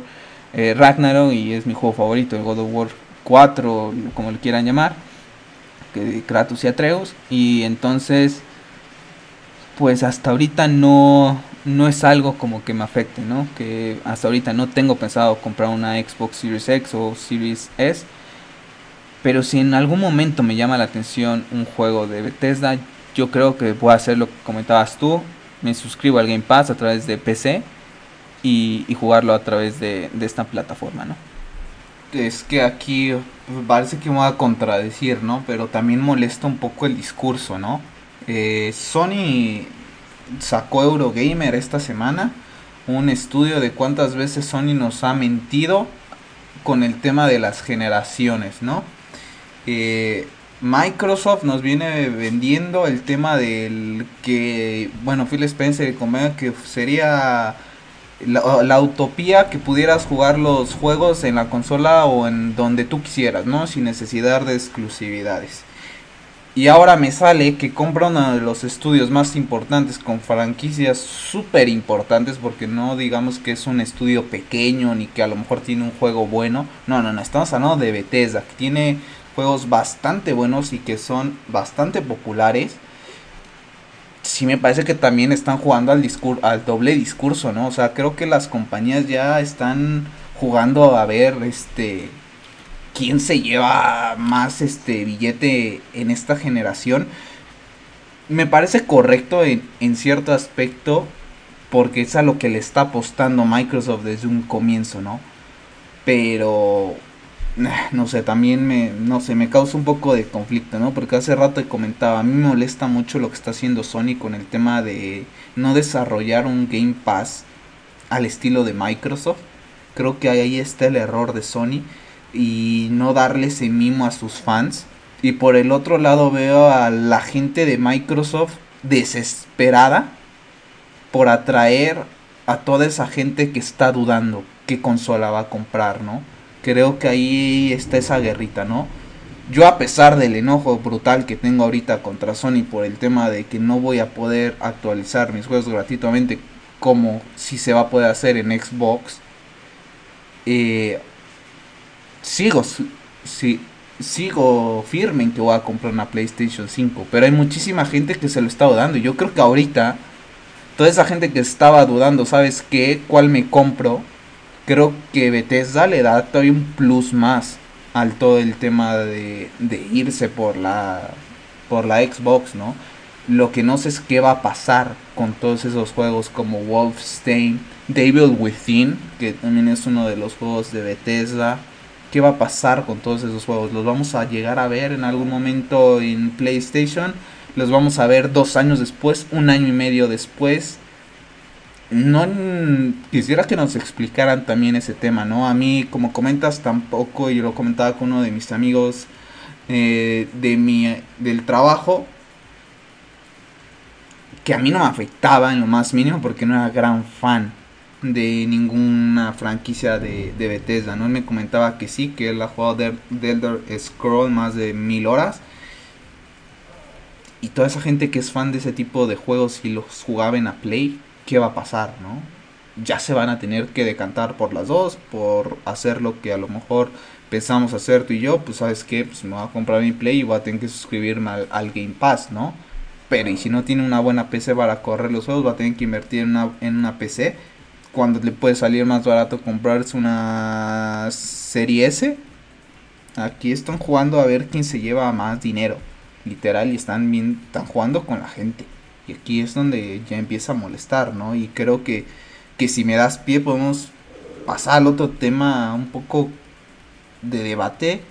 eh, Ragnarok y es mi juego favorito, el God of War 4, como le quieran llamar que Kratos y Atreus. Y entonces, pues hasta ahorita no, no es algo como que me afecte, ¿no? Que hasta ahorita no tengo pensado comprar una Xbox Series X o Series S. Pero si en algún momento me llama la atención un juego de Bethesda, yo creo que voy a hacer lo que comentabas tú. Me suscribo al Game Pass a través de PC y, jugarlo a través de, de esta plataforma, ¿no?
Es que aquí parece que me voy a contradecir, ¿no? Pero también molesta un poco el discurso, ¿no? Eh, Sony sacó Eurogamer esta semana un estudio de cuántas veces Sony nos ha mentido con el tema de las generaciones, ¿no? Eh, Microsoft nos viene vendiendo el tema del que, bueno, Phil Spencer que sería la, utopía que pudieras jugar los juegos en la consola o en donde tú quisieras, ¿no? Sin necesidad de exclusividades. Y ahora me sale que compra uno de los estudios más importantes con franquicias súper importantes porque no digamos que es un estudio pequeño ni que a lo mejor tiene un juego bueno. No, no, no, estamos hablando de Bethesda que tiene juegos bastante buenos y que son bastante populares sí me parece que también están jugando al, al doble discurso, ¿no? O sea, creo que las compañías ya están jugando a ver, este, quién se lleva más, este, billete en esta generación. Me parece correcto en, en cierto aspecto, porque es a lo que le está apostando Microsoft desde un comienzo, ¿no? Pero no sé, también me, no sé, me causa un poco de conflicto, ¿no? Porque hace rato comentaba, a mí me molesta mucho lo que está haciendo Sony con el tema de no desarrollar un Game Pass al estilo de Microsoft. Creo que ahí está el error de Sony y no darle ese mimo a sus fans. Y por el otro lado veo a la gente de Microsoft desesperada por atraer a toda esa gente que está dudando qué consola va a comprar, ¿no? Creo que ahí está esa guerrita, ¿no? Yo a pesar del enojo brutal que tengo ahorita contra Sony por el tema de que no voy a poder actualizar mis juegos gratuitamente como si se va a poder hacer en Xbox, eh, sigo, sigo firme en que voy a comprar una PlayStation 5, pero hay muchísima gente que se lo está dando. Yo creo que ahorita, toda esa gente que estaba dudando, ¿sabes qué? ¿Cuál me compro? Creo que Bethesda le da todavía un plus más al todo el tema de, de irse por la por la Xbox, ¿no? Lo que no sé es qué va a pasar con todos esos juegos como Wolfenstein, Devil Within, que también es uno de los juegos de Bethesda. ¿Qué va a pasar con todos esos juegos? ¿Los vamos a llegar a ver en algún momento en PlayStation? ¿Los vamos a ver dos años después? ¿Un año y medio después? No quisiera que nos explicaran también ese tema, ¿no? A mí, como comentas, tampoco, y lo comentaba con uno de mis amigos eh, de mi, del trabajo, que a mí no me afectaba en lo más mínimo porque no era gran fan de ninguna franquicia de, de Bethesda, ¿no? Él me comentaba que sí, que él ha jugado de, de Elder Scroll más de mil horas. Y toda esa gente que es fan de ese tipo de juegos y los jugaba en a Play, qué va a pasar, ¿no? Ya se van a tener que decantar por las dos, por hacer lo que a lo mejor pensamos hacer tú y yo, pues sabes qué, pues me voy a comprar mi Play y voy a tener que suscribirme al, Game Pass, ¿no? Pero y si no tiene una buena PC para correr los juegos, va a tener que invertir en una, en una PC. Cuando le puede salir más barato comprarse una serie S Aquí están jugando a ver quién se lleva más dinero. Literal, y están bien, están jugando con la gente. Y aquí es donde ya empieza a molestar, ¿no? Y creo que, que si me das pie podemos pasar al otro tema un poco de debate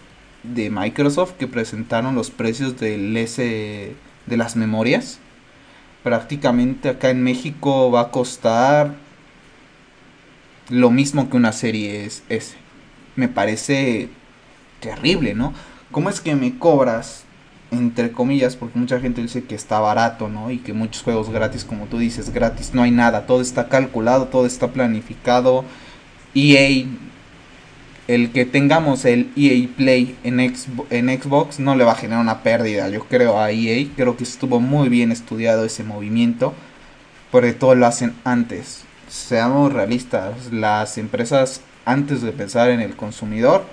de Microsoft que presentaron los precios del S de las memorias. Prácticamente acá en México va a costar lo mismo que una serie S. Me parece terrible, ¿no? ¿Cómo es que me cobras, entre comillas, porque mucha gente dice que está barato, ¿no? Y que muchos juegos gratis, como tú dices, gratis, no hay nada, todo está calculado, todo está planificado. EA, el que tengamos el EA Play en, en Xbox no le va a generar una pérdida, yo creo, a EA. Creo que estuvo muy bien estudiado ese movimiento, porque todo lo hacen antes. Seamos realistas, las empresas antes de pensar en el consumidor,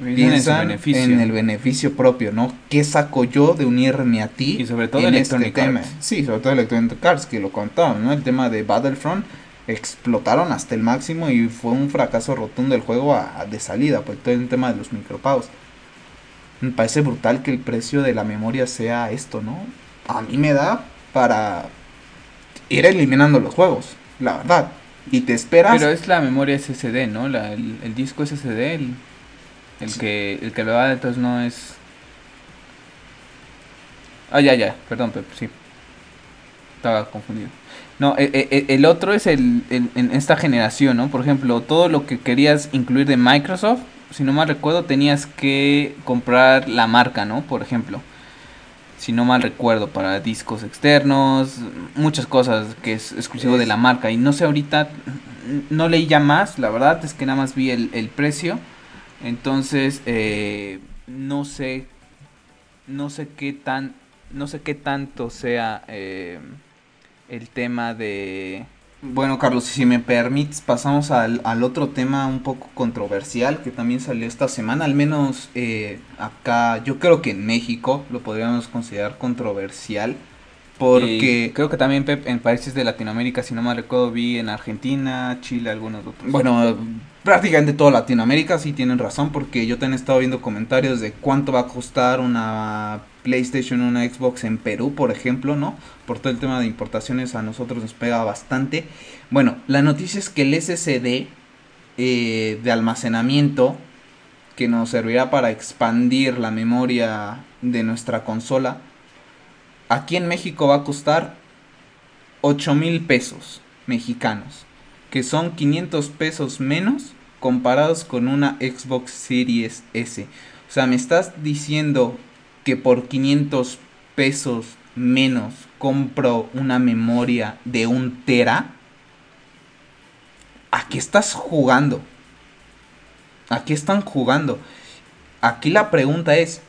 piensan en, el beneficio propio, ¿no? ¿Qué saco yo de unirme a ti?
Y sobre todo en este Electronic
este tema? Sí, sobre todo Electronic Arts, que lo contaban, ¿no? El tema de Battlefront explotaron hasta el máximo y fue un fracaso rotundo el juego de salida, por todo el tema de los micropagos. Me parece brutal que el precio de la memoria sea esto, ¿no? A mí me da para ir eliminando los juegos, la verdad. Y te esperas.
Pero es la memoria SSD, ¿no? La, el, disco SSD, el, el que el que lo da, entonces no es. Ah, ya, ya, perdón, Pepe, sí. Estaba confundido. No, e, e, e, el, otro es el, en esta generación, ¿no? Por ejemplo, todo lo que querías incluir de Microsoft, si no mal recuerdo, tenías que comprar la marca, ¿no? Por ejemplo, si no mal recuerdo, para discos externos, muchas cosas que es exclusivo de la marca. Y no sé ahorita, no leí ya más, la verdad es que nada más vi el, el precio. Entonces, eh, no sé, no sé qué tan, no sé qué tanto sea... Eh, el tema de...
Bueno, Carlos, si me permites, pasamos al, otro tema un poco controversial que también salió esta semana, al menos eh, acá, yo creo que en México lo podríamos considerar controversial, porque...
creo que también en países de Latinoamérica, si no me recuerdo, vi en Argentina, Chile, algunos otros.
Bueno, prácticamente toda Latinoamérica sí tienen razón, porque yo también he estado viendo comentarios de cuánto va a costar una PlayStation, una Xbox en Perú, por ejemplo, ¿no? Por todo el tema de importaciones a nosotros nos pega bastante. Bueno, la noticia es que el SSD eh, de almacenamiento que nos servirá para expandir la memoria de nuestra consola, aquí en México va a costar 8 mil pesos mexicanos, que son 500 pesos menos comparados con una Xbox Series S. O sea, me estás diciendo que por 500 pesos menos compro una memoria de un tera, aquí estás jugando. Aquí están jugando. Aquí la pregunta es,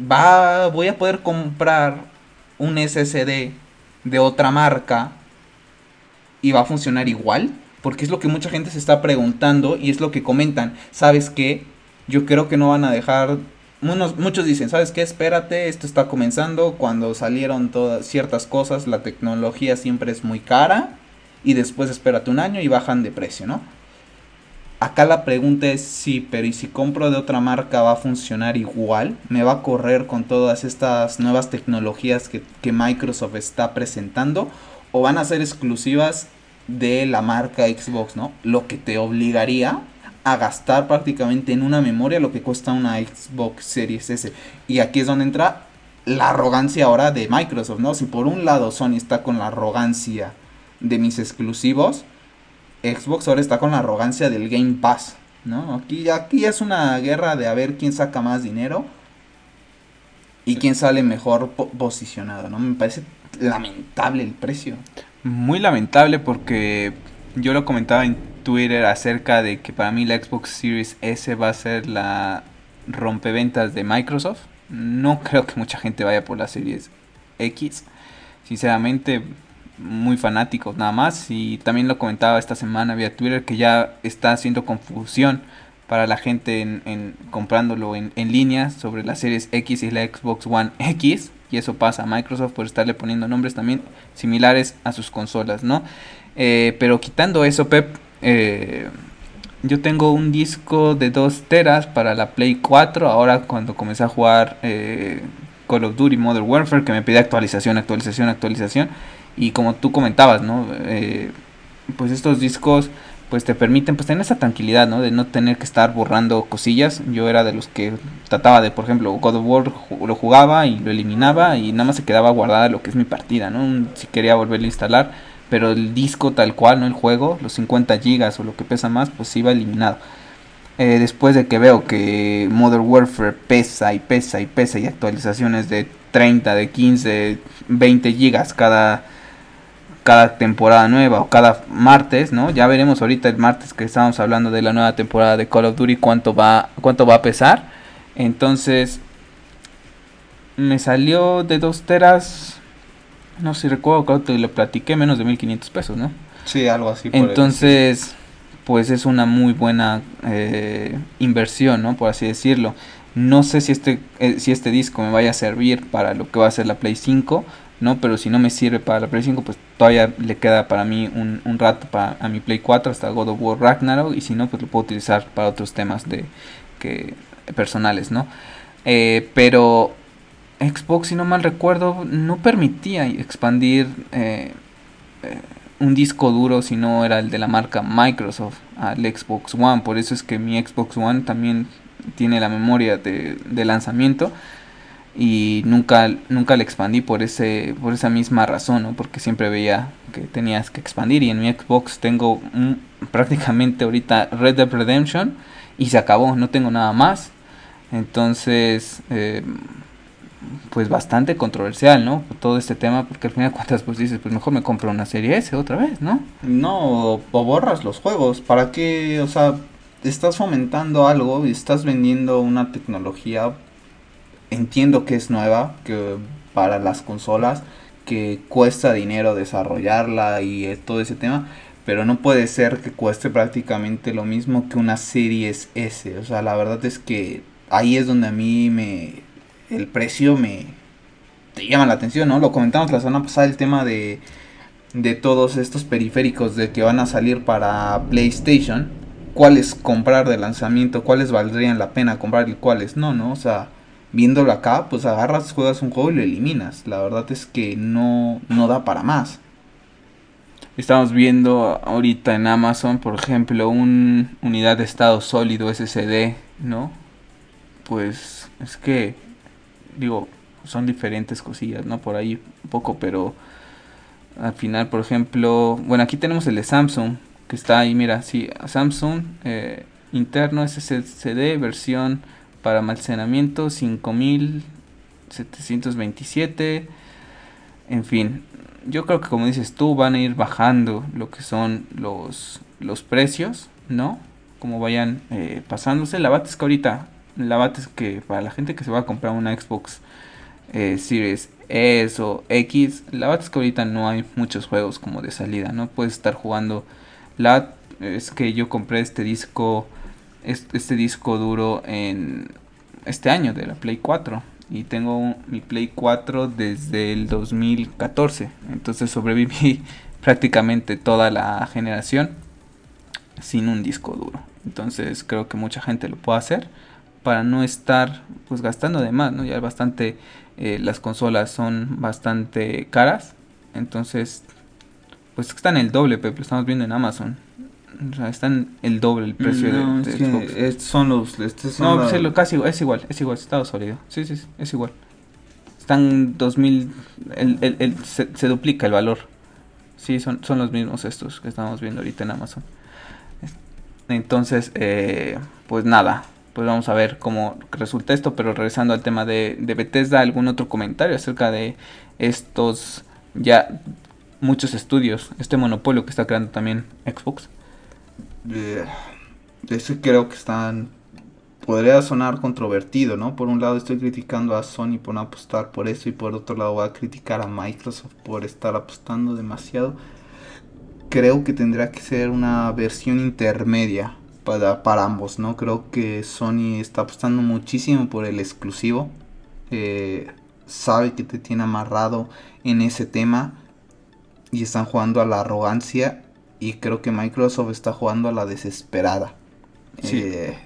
¿va, ¿voy a poder comprar un SSD de otra marca y va a funcionar igual? Porque es lo que mucha gente se está preguntando y es lo que comentan. ¿Sabes qué? Yo creo que no van a dejar muchos dicen, ¿sabes qué? Espérate, esto está comenzando. Cuando salieron todas ciertas cosas, la tecnología siempre es muy cara. Y después espérate un año y bajan de precio, ¿no? Acá la pregunta es sí, pero ¿y si compro de otra marca va a funcionar igual? ¿Me va a correr con todas estas nuevas tecnologías que, Microsoft está presentando? ¿O van a ser exclusivas de la marca Xbox, ¿no? Lo que te obligaría a gastar prácticamente en una memoria lo que cuesta una Xbox Series S. Y aquí es donde entra la arrogancia ahora de Microsoft, ¿no? Si por un lado Sony está con la arrogancia de mis exclusivos, Xbox ahora está con la arrogancia del Game Pass, ¿no? Aquí, aquí es una guerra de a ver quién saca más dinero y quién sale mejor posicionado, ¿no? Me parece lamentable el precio.
Muy lamentable porque yo lo comentaba en Twitter acerca de que para mí la Xbox Series S va a ser la rompeventas de Microsoft. No creo que mucha gente vaya por la Series X. Sinceramente, muy fanáticos nada más. Y también lo comentaba esta semana vía Twitter que ya está haciendo confusión para la gente en, comprándolo en, en, línea sobre la Series X y la Xbox One X. Y eso pasa a Microsoft por estarle poniendo nombres también similares a sus consolas, ¿no? Eh, pero quitando eso, Pep, eh, yo tengo un disco de 2 teras para la Play 4. Ahora cuando comencé a jugar eh, Call of Duty Modern Warfare, que me pide actualización, actualización, actualización. Y como tú comentabas, ¿no? Eh, pues estos discos pues te permiten pues tener esa tranquilidad, ¿no? De no tener que estar borrando cosillas. Yo era de los que trataba de, por ejemplo, God of War lo jugaba y lo eliminaba y nada más se quedaba guardada lo que es mi partida, ¿no? Si quería volverlo a instalar, pero el disco tal cual, ¿no? El juego, los 50 gigas o lo que pesa más, pues iba eliminado. Eh, después de que veo que Modern Warfare pesa y pesa y pesa y actualizaciones de 30, de 15, 20 gigas cada cada temporada nueva o cada martes, ¿no? Ya veremos ahorita el martes que estamos hablando de la nueva temporada de Call of Duty cuánto va cuánto va a pesar. Entonces me salió de dos teras, no sé si recuerdo, creo que lo platiqué menos de 1500 pesos, ¿no?
Sí, algo así.
Entonces, pues es una muy buena eh, inversión, ¿no? Por así decirlo. No sé si este, eh, si este disco me vaya a servir para lo que va a ser la Play 5 ¿no? Pero si no me sirve para la Play 5, pues todavía le queda para mí un, un rato para a mi Play 4 hasta God of War Ragnarok y si no, pues lo puedo utilizar para otros temas de que personales, ¿no? Eh, pero Xbox, si no mal recuerdo, no permitía expandir eh, eh, un disco duro si no era el de la marca Microsoft al Xbox One. Por eso es que mi Xbox One también tiene la memoria de, de lanzamiento y nunca nunca le expandí por ese por esa misma razón ¿no? porque siempre veía que tenías que expandir y en mi Xbox tengo prácticamente ahorita Red Dead Redemption y se acabó no tengo nada más. Entonces eh, pues bastante controversial no todo este tema porque al final de cuentas pues dices pues mejor me compro una serie S otra vez no
no o borras los juegos. Para qué o sea estás fomentando algo y estás vendiendo una tecnología entiendo que es nueva, que para las consolas, que cuesta dinero desarrollarla y todo ese tema, pero no puede ser que cueste prácticamente lo mismo que una Series S. O sea, la verdad es que ahí es donde a mí me el precio me llama la atención, ¿no? Lo comentamos la semana pasada el tema de de todos estos periféricos de que van a salir para PlayStation, cuáles comprar de lanzamiento, cuáles valdrían la pena comprar y cuáles no, ¿no? O sea, viéndolo acá, pues agarras, juegas un juego y lo eliminas. La verdad es que no, no da para más.
Estamos viendo ahorita en Amazon, por ejemplo, un unidad de estado sólido SSD, ¿no? Pues es que, digo, son diferentes cosillas, ¿no? Por ahí un poco, pero al final, por ejemplo, bueno, aquí tenemos el de Samsung, que está ahí, mira, sí, Samsung eh, interno SSD versión para almacenamiento 5727. En fin, yo creo que como dices tú van a ir bajando lo que son los, los precios, ¿no? Como vayan eh, pasándose. La bate es que ahorita, la bate es que para la gente que se va a comprar una Xbox eh, Series S o X, la bate es que ahorita no hay muchos juegos como de salida, ¿no? Puedes estar jugando la... Es que yo compré este disco este, disco duro en este año de la Play 4 y tengo mi Play 4 desde el 2014 entonces sobreviví prácticamente toda la generación sin un disco duro. Entonces creo que mucha gente lo puede hacer para no estar pues gastando de más no ya bastante eh, las consolas son bastante caras entonces pues están el doble pero estamos viendo en Amazon o sea, están el doble el precio de,
Xbox. son los.
no, pues casi es igual, es igual, estado sólido. Sí, sí, es igual. Están 2000. El, el, el se, duplica el valor. Sí, son, son los mismos estos que estamos viendo ahorita en Amazon. Entonces, eh, pues nada. Pues vamos a ver cómo resulta esto. Pero regresando al tema de, de Bethesda, ¿algún otro comentario acerca de estos ya muchos estudios? Este monopolio que está creando también Xbox.
Eh, ese creo que están podría sonar controvertido, ¿no? Por un lado estoy criticando a Sony por no apostar por eso y por otro lado voy a criticar a Microsoft por estar apostando demasiado. Creo que tendría que ser una versión intermedia para, para ambos, ¿no? Creo que Sony está apostando muchísimo por el exclusivo. Eh, sabe que te tiene amarrado en ese tema y están jugando a la arrogancia y creo que Microsoft está jugando a la desesperada. Eh,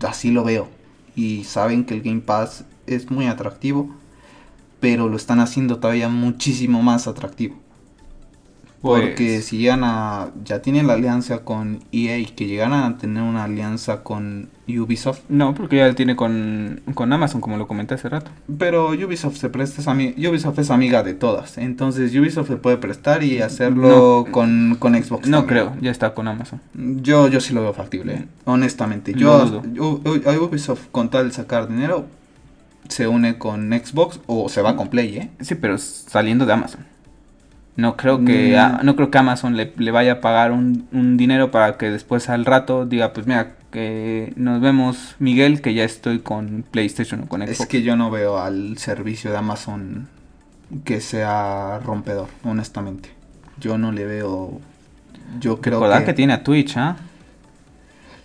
así lo veo. Y saben que el Game Pass es muy atractivo, pero lo están haciendo todavía muchísimo más atractivo. Porque
Pues-
si llegan a. Ya tienen la alianza con EA y que llegaran a tener una alianza con Ubisoft.
No, porque ya tiene con, con Amazon, como lo comenté hace rato.
Pero Ubisoft se presta, es Ubisoft es amiga de todas. Entonces Ubisoft se puede prestar y hacerlo con, con Xbox.
No
también.
creo, ya está con Amazon.
Yo, yo sí lo veo factible, eh, honestamente. Yo, yo- Ubisoft con tal de sacar dinero se une con Xbox o se va con Play, ¿eh?
Sí, pero saliendo de Amazon. No creo que,
Mm.
a- no creo que Amazon le, le vaya a pagar un, un dinero para que después al rato diga, pues mira, que nos vemos Miguel, que ya estoy con PlayStation o con Xbox.
Es que yo no veo al servicio de Amazon que sea rompedor, honestamente. Yo no le veo. Yo creo
Recordad
que...
que tiene a Twitch, ¿ah?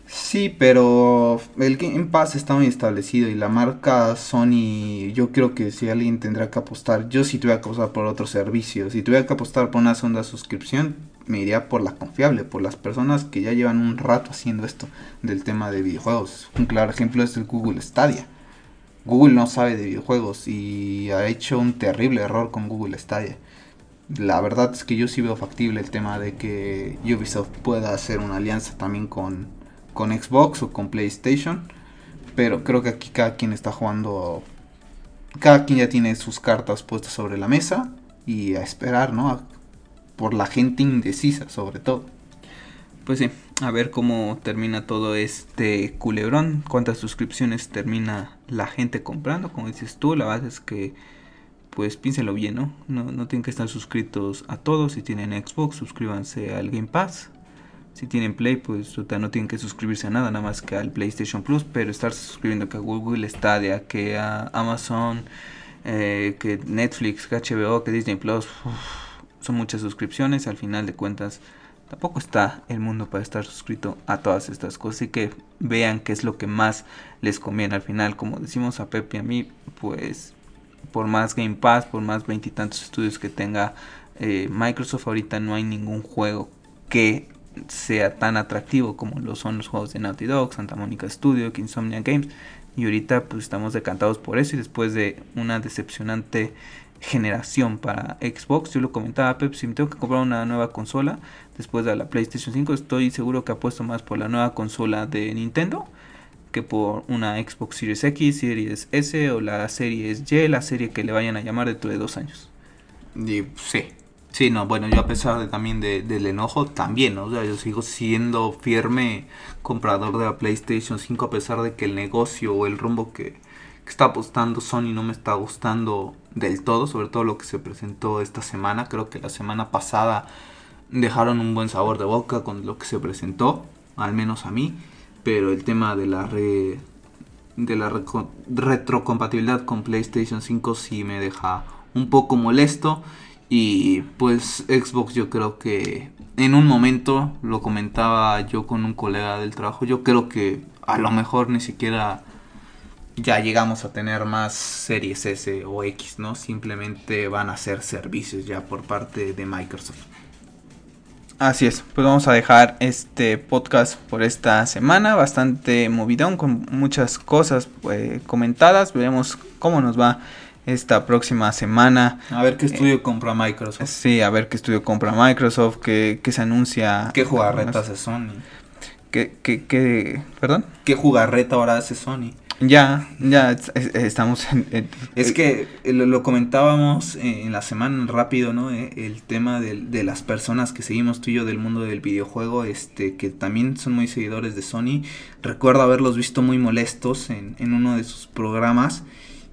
Sí, pero el Game Pass está muy establecido y la marca Sony, yo creo que si alguien tendrá que apostar, yo si tuviera que apostar por otro servicio, si tuviera que apostar por una segunda suscripción, me iría por la confiable, por las personas que ya llevan un rato haciendo esto del tema de videojuegos. Un claro ejemplo es el Google Stadia. Google no sabe de videojuegos y ha hecho un terrible error con Google Stadia. La verdad es que yo sí veo factible el tema de que Ubisoft pueda hacer una alianza también con, con Xbox o con PlayStation. Pero creo que aquí cada quien está jugando. Cada quien ya tiene sus cartas puestas sobre la mesa. Y a esperar, ¿no? Por la gente indecisa, sobre todo.
Pues sí, a ver cómo termina todo este culebrón, cuántas suscripciones termina la gente comprando, como dices tú, la verdad es que pues piénselo bien, ¿no? No, no tienen que estar suscritos a todos, si tienen Xbox, suscríbanse al Game Pass, si tienen Play, pues no tienen que suscribirse a nada, nada más que al PlayStation Plus, pero estar suscribiendo que a Google Stadia, que a Amazon, eh, que Netflix, que HBO, que Disney Plus, son muchas suscripciones, al final de cuentas tampoco está el mundo para estar suscrito a todas estas cosas. Y que vean qué es lo que más les conviene. Al final como decimos a Pepe y a mí pues por más Game Pass por más veintitantos estudios que tenga eh, Microsoft ahorita no hay ningún juego que sea tan atractivo como lo son los juegos de Naughty Dog, Santa Monica Studio, Insomnia Games y ahorita pues estamos decantados por eso y después de una decepcionante generación para Xbox. Yo lo comentaba, Pep, si me tengo que comprar una nueva consola después de la PlayStation 5, estoy seguro que apuesto más por la nueva consola de Nintendo que por una Xbox Series X, Series S o la Series Y, la serie que le vayan a llamar dentro de dos años.
Y sí, sí, no, bueno, yo a pesar de también de- del enojo, también, ¿no? O sea, yo sigo siendo firme comprador de la PlayStation 5 a pesar de que el negocio o el rumbo que, que está apostando Sony no me está gustando del todo, sobre todo lo que se presentó esta semana. Creo que la semana pasada dejaron un buen sabor de boca con lo que se presentó, al menos a mí, pero el tema de la re- de la retrocompatibilidad con PlayStation 5 sí me deja un poco molesto y pues Xbox yo creo que en un momento lo comentaba yo con un colega del trabajo, yo creo que a lo mejor ni siquiera ya llegamos a tener más series S o X, ¿no? Simplemente van a ser servicios ya por parte de Microsoft.
Así es, pues vamos a dejar este podcast por esta semana, bastante movidón, con muchas cosas eh, comentadas, veremos cómo nos va esta próxima semana.
A ver qué estudio compra Microsoft.
Sí, a ver qué estudio compra Microsoft, qué, qué se anuncia.
¿Qué jugarreta hace Sony?
¿Qué, qué, qué- perdón?
¿Qué jugarreta ahora hace Sony?
Ya, ya es- es- estamos en... en-
Es que eh, lo, lo comentábamos eh, en la semana rápido, ¿no? Eh, El tema del- de, las personas que seguimos tú y yo del mundo del videojuego, este, que también son muy seguidores de Sony. Recuerdo haberlos visto muy molestos en, en uno de sus programas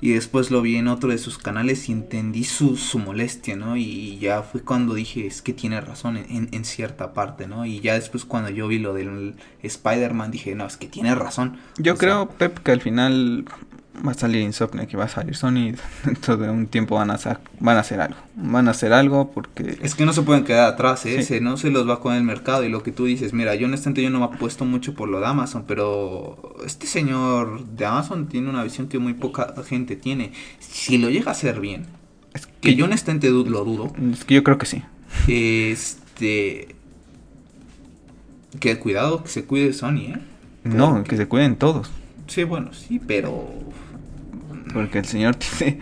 y después lo vi en otro de sus canales y entendí su, su molestia, ¿no? Y ya fue cuando dije, es que tiene razón en, en- cierta parte, ¿no? Y ya después cuando yo vi lo del Spider-Man dije, no, es que tiene razón.
Yo
O sea,
creo, Pep, que al final va a salir Insomniac y va a salir Sony. Dentro de un tiempo van a, van a hacer algo. Van a hacer algo porque...
Es que no se pueden quedar atrás, ¿eh?
Sí.
Se- no se los va con el mercado y lo que tú dices, mira, yo honestamente yo no me apuesto mucho por lo de Amazon, pero este señor de Amazon tiene una visión que muy poca gente tiene. Si lo llega a hacer bien,
Es
que yo honestamente lo dudo,
Es que yo creo que sí.
este... Que cuidado, que se cuide Sony, ¿eh?
No, que se cuiden todos.
Sí, bueno, sí, pero...
Porque el señor tiene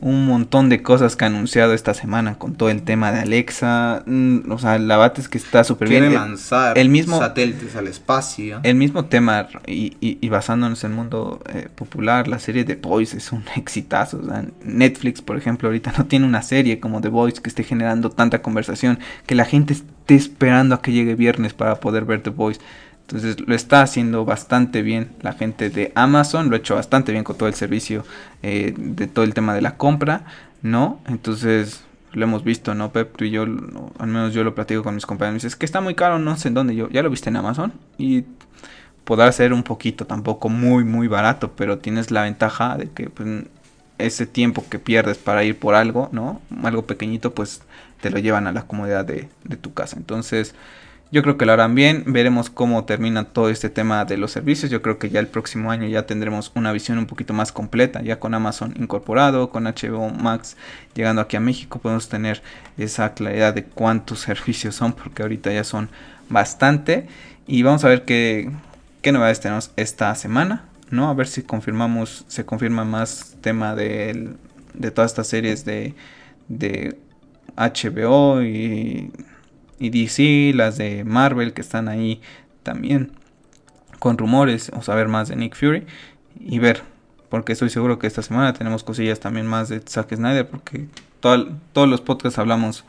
un montón de cosas que ha anunciado esta semana con todo el tema de Alexa. Mm, o sea, la bate es que está súper bien.
Quiere lanzar el mismo, satélites al espacio.
El mismo tema, y, y, basándonos en el mundo eh, popular, la serie de Boys es un exitazo. O sea, Netflix, por ejemplo, ahorita no tiene una serie como The Voice que esté generando tanta conversación, que la gente esté esperando a que llegue viernes para poder ver The Voice. Entonces lo está haciendo bastante bien la gente de Amazon, lo ha hecho bastante bien con todo el servicio eh, de todo el tema de la compra, ¿no? Entonces lo hemos visto, ¿no, Pep? Tú y yo, al menos yo lo platico con mis compañeros, es que está muy caro, no sé en dónde, yo ya lo viste en Amazon y podrá ser un poquito, tampoco muy, muy barato, pero tienes la ventaja de que pues, ese tiempo que pierdes para ir por algo, ¿no? Algo pequeñito, pues te lo llevan a la comodidad de tu casa. Entonces, yo creo que lo harán bien, veremos cómo termina todo este tema de los servicios. Yo creo que ya el próximo año ya tendremos una visión un poquito más completa, ya con Amazon incorporado, con HBO Max llegando aquí a México, podemos tener esa claridad de cuántos servicios son, porque ahorita ya son bastante. Y vamos a ver qué, qué novedades tenemos esta semana, ¿no? A ver si confirmamos, se confirma más tema de, de todas estas series de, de HBO y y DC, las de Marvel que están ahí también con rumores, o saber más de Nick Fury y ver, porque estoy seguro que esta semana tenemos cosillas también más de Zack Snyder, porque todos los podcasts hablamos,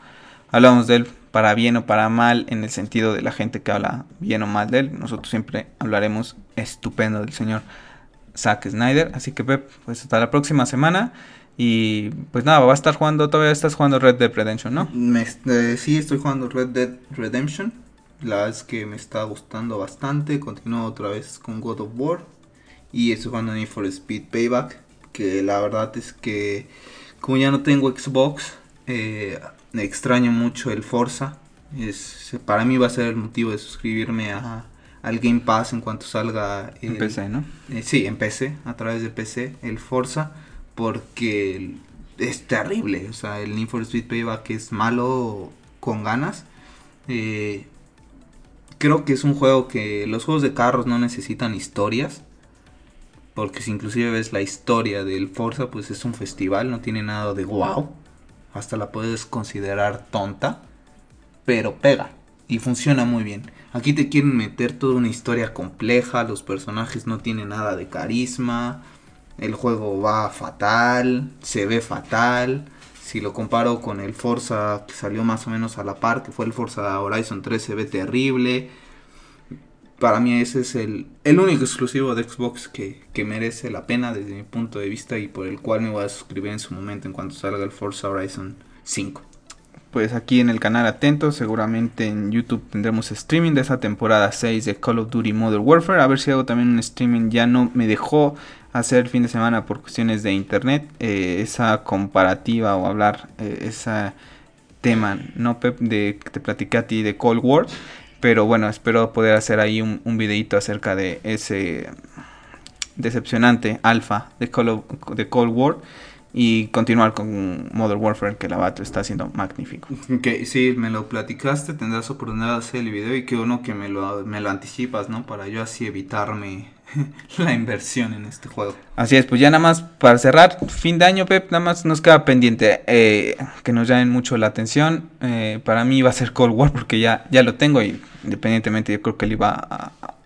hablamos de él para bien o para mal, en el sentido de la gente que habla bien o mal de él. Nosotros siempre hablaremos estupendo del señor Zack Snyder. Así que Pep, pues hasta la próxima semana. Y pues nada, va a estar jugando, todavía estás jugando Red Dead Redemption, ¿no?
Me, eh, sí, estoy jugando Red Dead Redemption. La verdad es que me está gustando bastante. Continúo otra vez con God of War. Y estoy jugando Need for Speed Payback. Que la verdad es que como ya no tengo Xbox, eh, extraño mucho el Forza. Es, para mí va a ser el motivo de suscribirme a, al Game Pass en cuanto salga.
en PC, ¿no?
Eh, sí, en PC, a través de PC, el Forza porque es terrible. O sea, el Need for Speed Payback es malo con ganas. Eh, creo que es un juego que los juegos de carros no necesitan historias. Porque si inclusive ves la historia del Forza, pues es un festival, no tiene nada de wow. Hasta la puedes considerar tonta. Pero pega. Y funciona muy bien. Aquí te quieren meter toda una historia compleja. Los personajes no tienen nada de carisma. El juego va fatal, se ve fatal. Si lo comparo con el Forza que salió más o menos a la par, que fue el Forza Horizon 3, se ve terrible. Para mí ese es el, el único exclusivo de Xbox que, que merece la pena desde mi punto de vista y por el cual me voy a suscribir en su momento en cuanto salga el Forza Horizon 5
pues aquí en el canal atentos, seguramente en YouTube tendremos streaming de esa temporada 6 de Call of Duty Modern Warfare, a ver si hago también un streaming, ya no me dejó hacer el fin de semana por cuestiones de internet, eh, esa comparativa o hablar eh, ese tema, ¿no, Pep? De que te platiqué a ti de Cold War, pero bueno, espero poder hacer ahí un, un videito acerca de ese decepcionante alfa de, de Cold War y continuar con Modern Warfare que la Battle está haciendo magnífico.
Que sí, me lo platicaste, tendrás oportunidad de hacer el video y que uno que me lo, me lo anticipas, ¿no? Para yo así evitarme la inversión en este juego.
Así es, pues ya nada más para cerrar, fin de año, Pep, nada más nos queda pendiente eh, que nos llamen mucho la atención. Eh, para mí va a ser Cold War porque ya, ya lo tengo y independientemente yo creo que él iba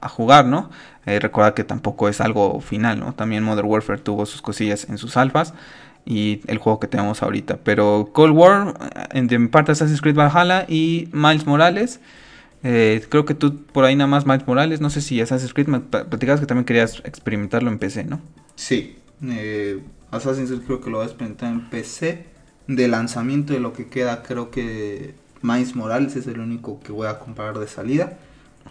a, jugar, ¿no? Eh, recuerda que tampoco es algo final, ¿no? También Modern Warfare tuvo sus cosillas en sus alfas y el juego que tenemos ahorita. Pero Cold War, en parte Assassin's Creed Valhalla y Miles Morales. Eh, creo que tú por ahí nada más Miles Morales, no sé si Assassin's Creed me platicabas que también querías experimentarlo en PC, ¿no?
Sí, eh, Assassin's Creed creo que lo voy a experimentar en PC. De lanzamiento de lo que queda, creo que Miles Morales es el único que voy a comprar de salida.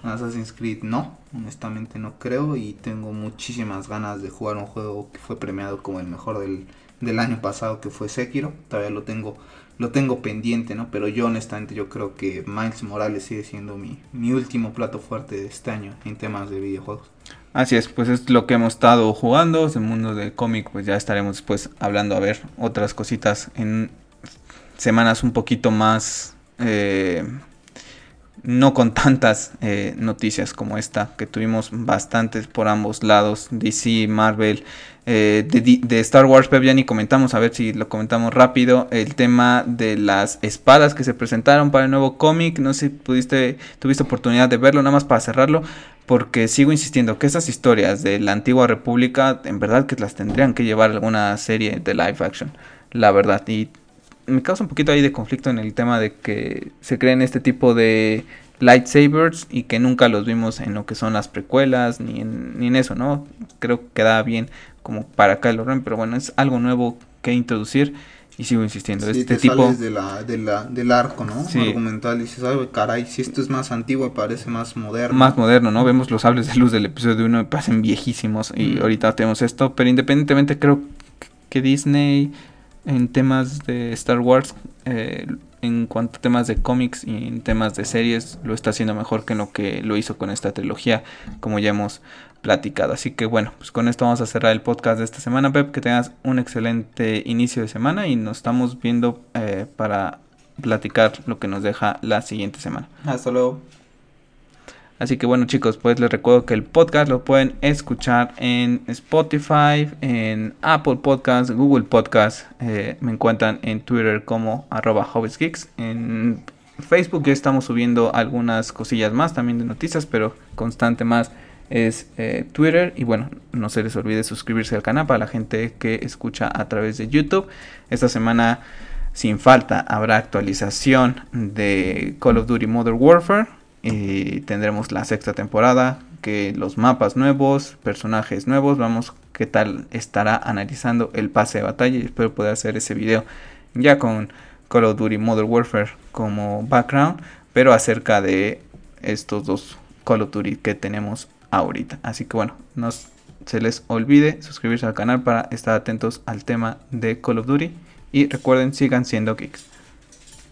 Assassin's Creed no, honestamente no creo y tengo muchísimas ganas de jugar un juego que fue premiado como el mejor del, del año pasado que fue Sekiro. Todavía lo tengo, lo tengo pendiente, ¿no? Pero yo honestamente yo creo que Miles Morales sigue siendo mi, mi último plato fuerte de este año en temas de videojuegos.
Así es, pues es lo que hemos estado jugando. El mundo del cómic, pues ya estaremos después hablando a ver otras cositas en semanas un poquito más... Eh, no con tantas eh, noticias como esta, que tuvimos bastantes por ambos lados, DC, Marvel, eh, de, Star Wars, Pep, ya ni comentamos, a ver si lo comentamos rápido, el tema de las espadas que se presentaron para el nuevo cómic, no sé si pudiste, tuviste oportunidad de verlo, nada más para cerrarlo, porque sigo insistiendo que esas historias de la antigua república, en verdad que las tendrían que llevar alguna serie de live action, la verdad, y me causa un poquito ahí de conflicto en el tema de que se creen este tipo de lightsabers y que nunca los vimos en lo que son las precuelas ni en, ni en eso, ¿no? Creo que queda bien como para Kylo Ren, pero bueno, es algo nuevo que introducir y sigo insistiendo.
Sí, este te tipo sales de la, de la, del arco, ¿no? Sí. Argumental y dices, ay, caray, si esto es más antiguo parece más moderno.
Más moderno, ¿no? Vemos los sables de luz del episodio 1 me parecen viejísimos y ahorita tenemos esto, pero independientemente creo que Disney en temas de Star Wars, eh, en cuanto a temas de cómics y en temas de series, lo está haciendo mejor que lo que lo hizo con esta trilogía, como ya hemos platicado. Así que bueno, pues con esto vamos a cerrar el podcast de esta semana, Pep. Que tengas un excelente inicio de semana y nos estamos viendo eh, para platicar lo que nos deja la siguiente semana.
Hasta luego.
Así que bueno chicos, pues les recuerdo que el podcast lo pueden escuchar en Spotify, en Apple Podcasts, Google Podcasts. Eh, me encuentran en Twitter como arroba En Facebook ya estamos subiendo algunas cosillas más también de noticias, pero constante más es eh, Twitter. Y bueno, no se les olvide suscribirse al canal para la gente que escucha a través de YouTube. Esta semana sin falta habrá actualización de Call of Duty Modern Warfare y tendremos la sexta temporada, que los mapas nuevos, personajes nuevos, vamos qué tal estará analizando el pase de batalla y espero poder hacer ese video ya con Call of Duty Modern Warfare como background, pero acerca de estos dos Call of Duty que tenemos ahorita. Así que bueno, no se les olvide suscribirse al canal para estar atentos al tema de Call of Duty y recuerden sigan siendo geeks.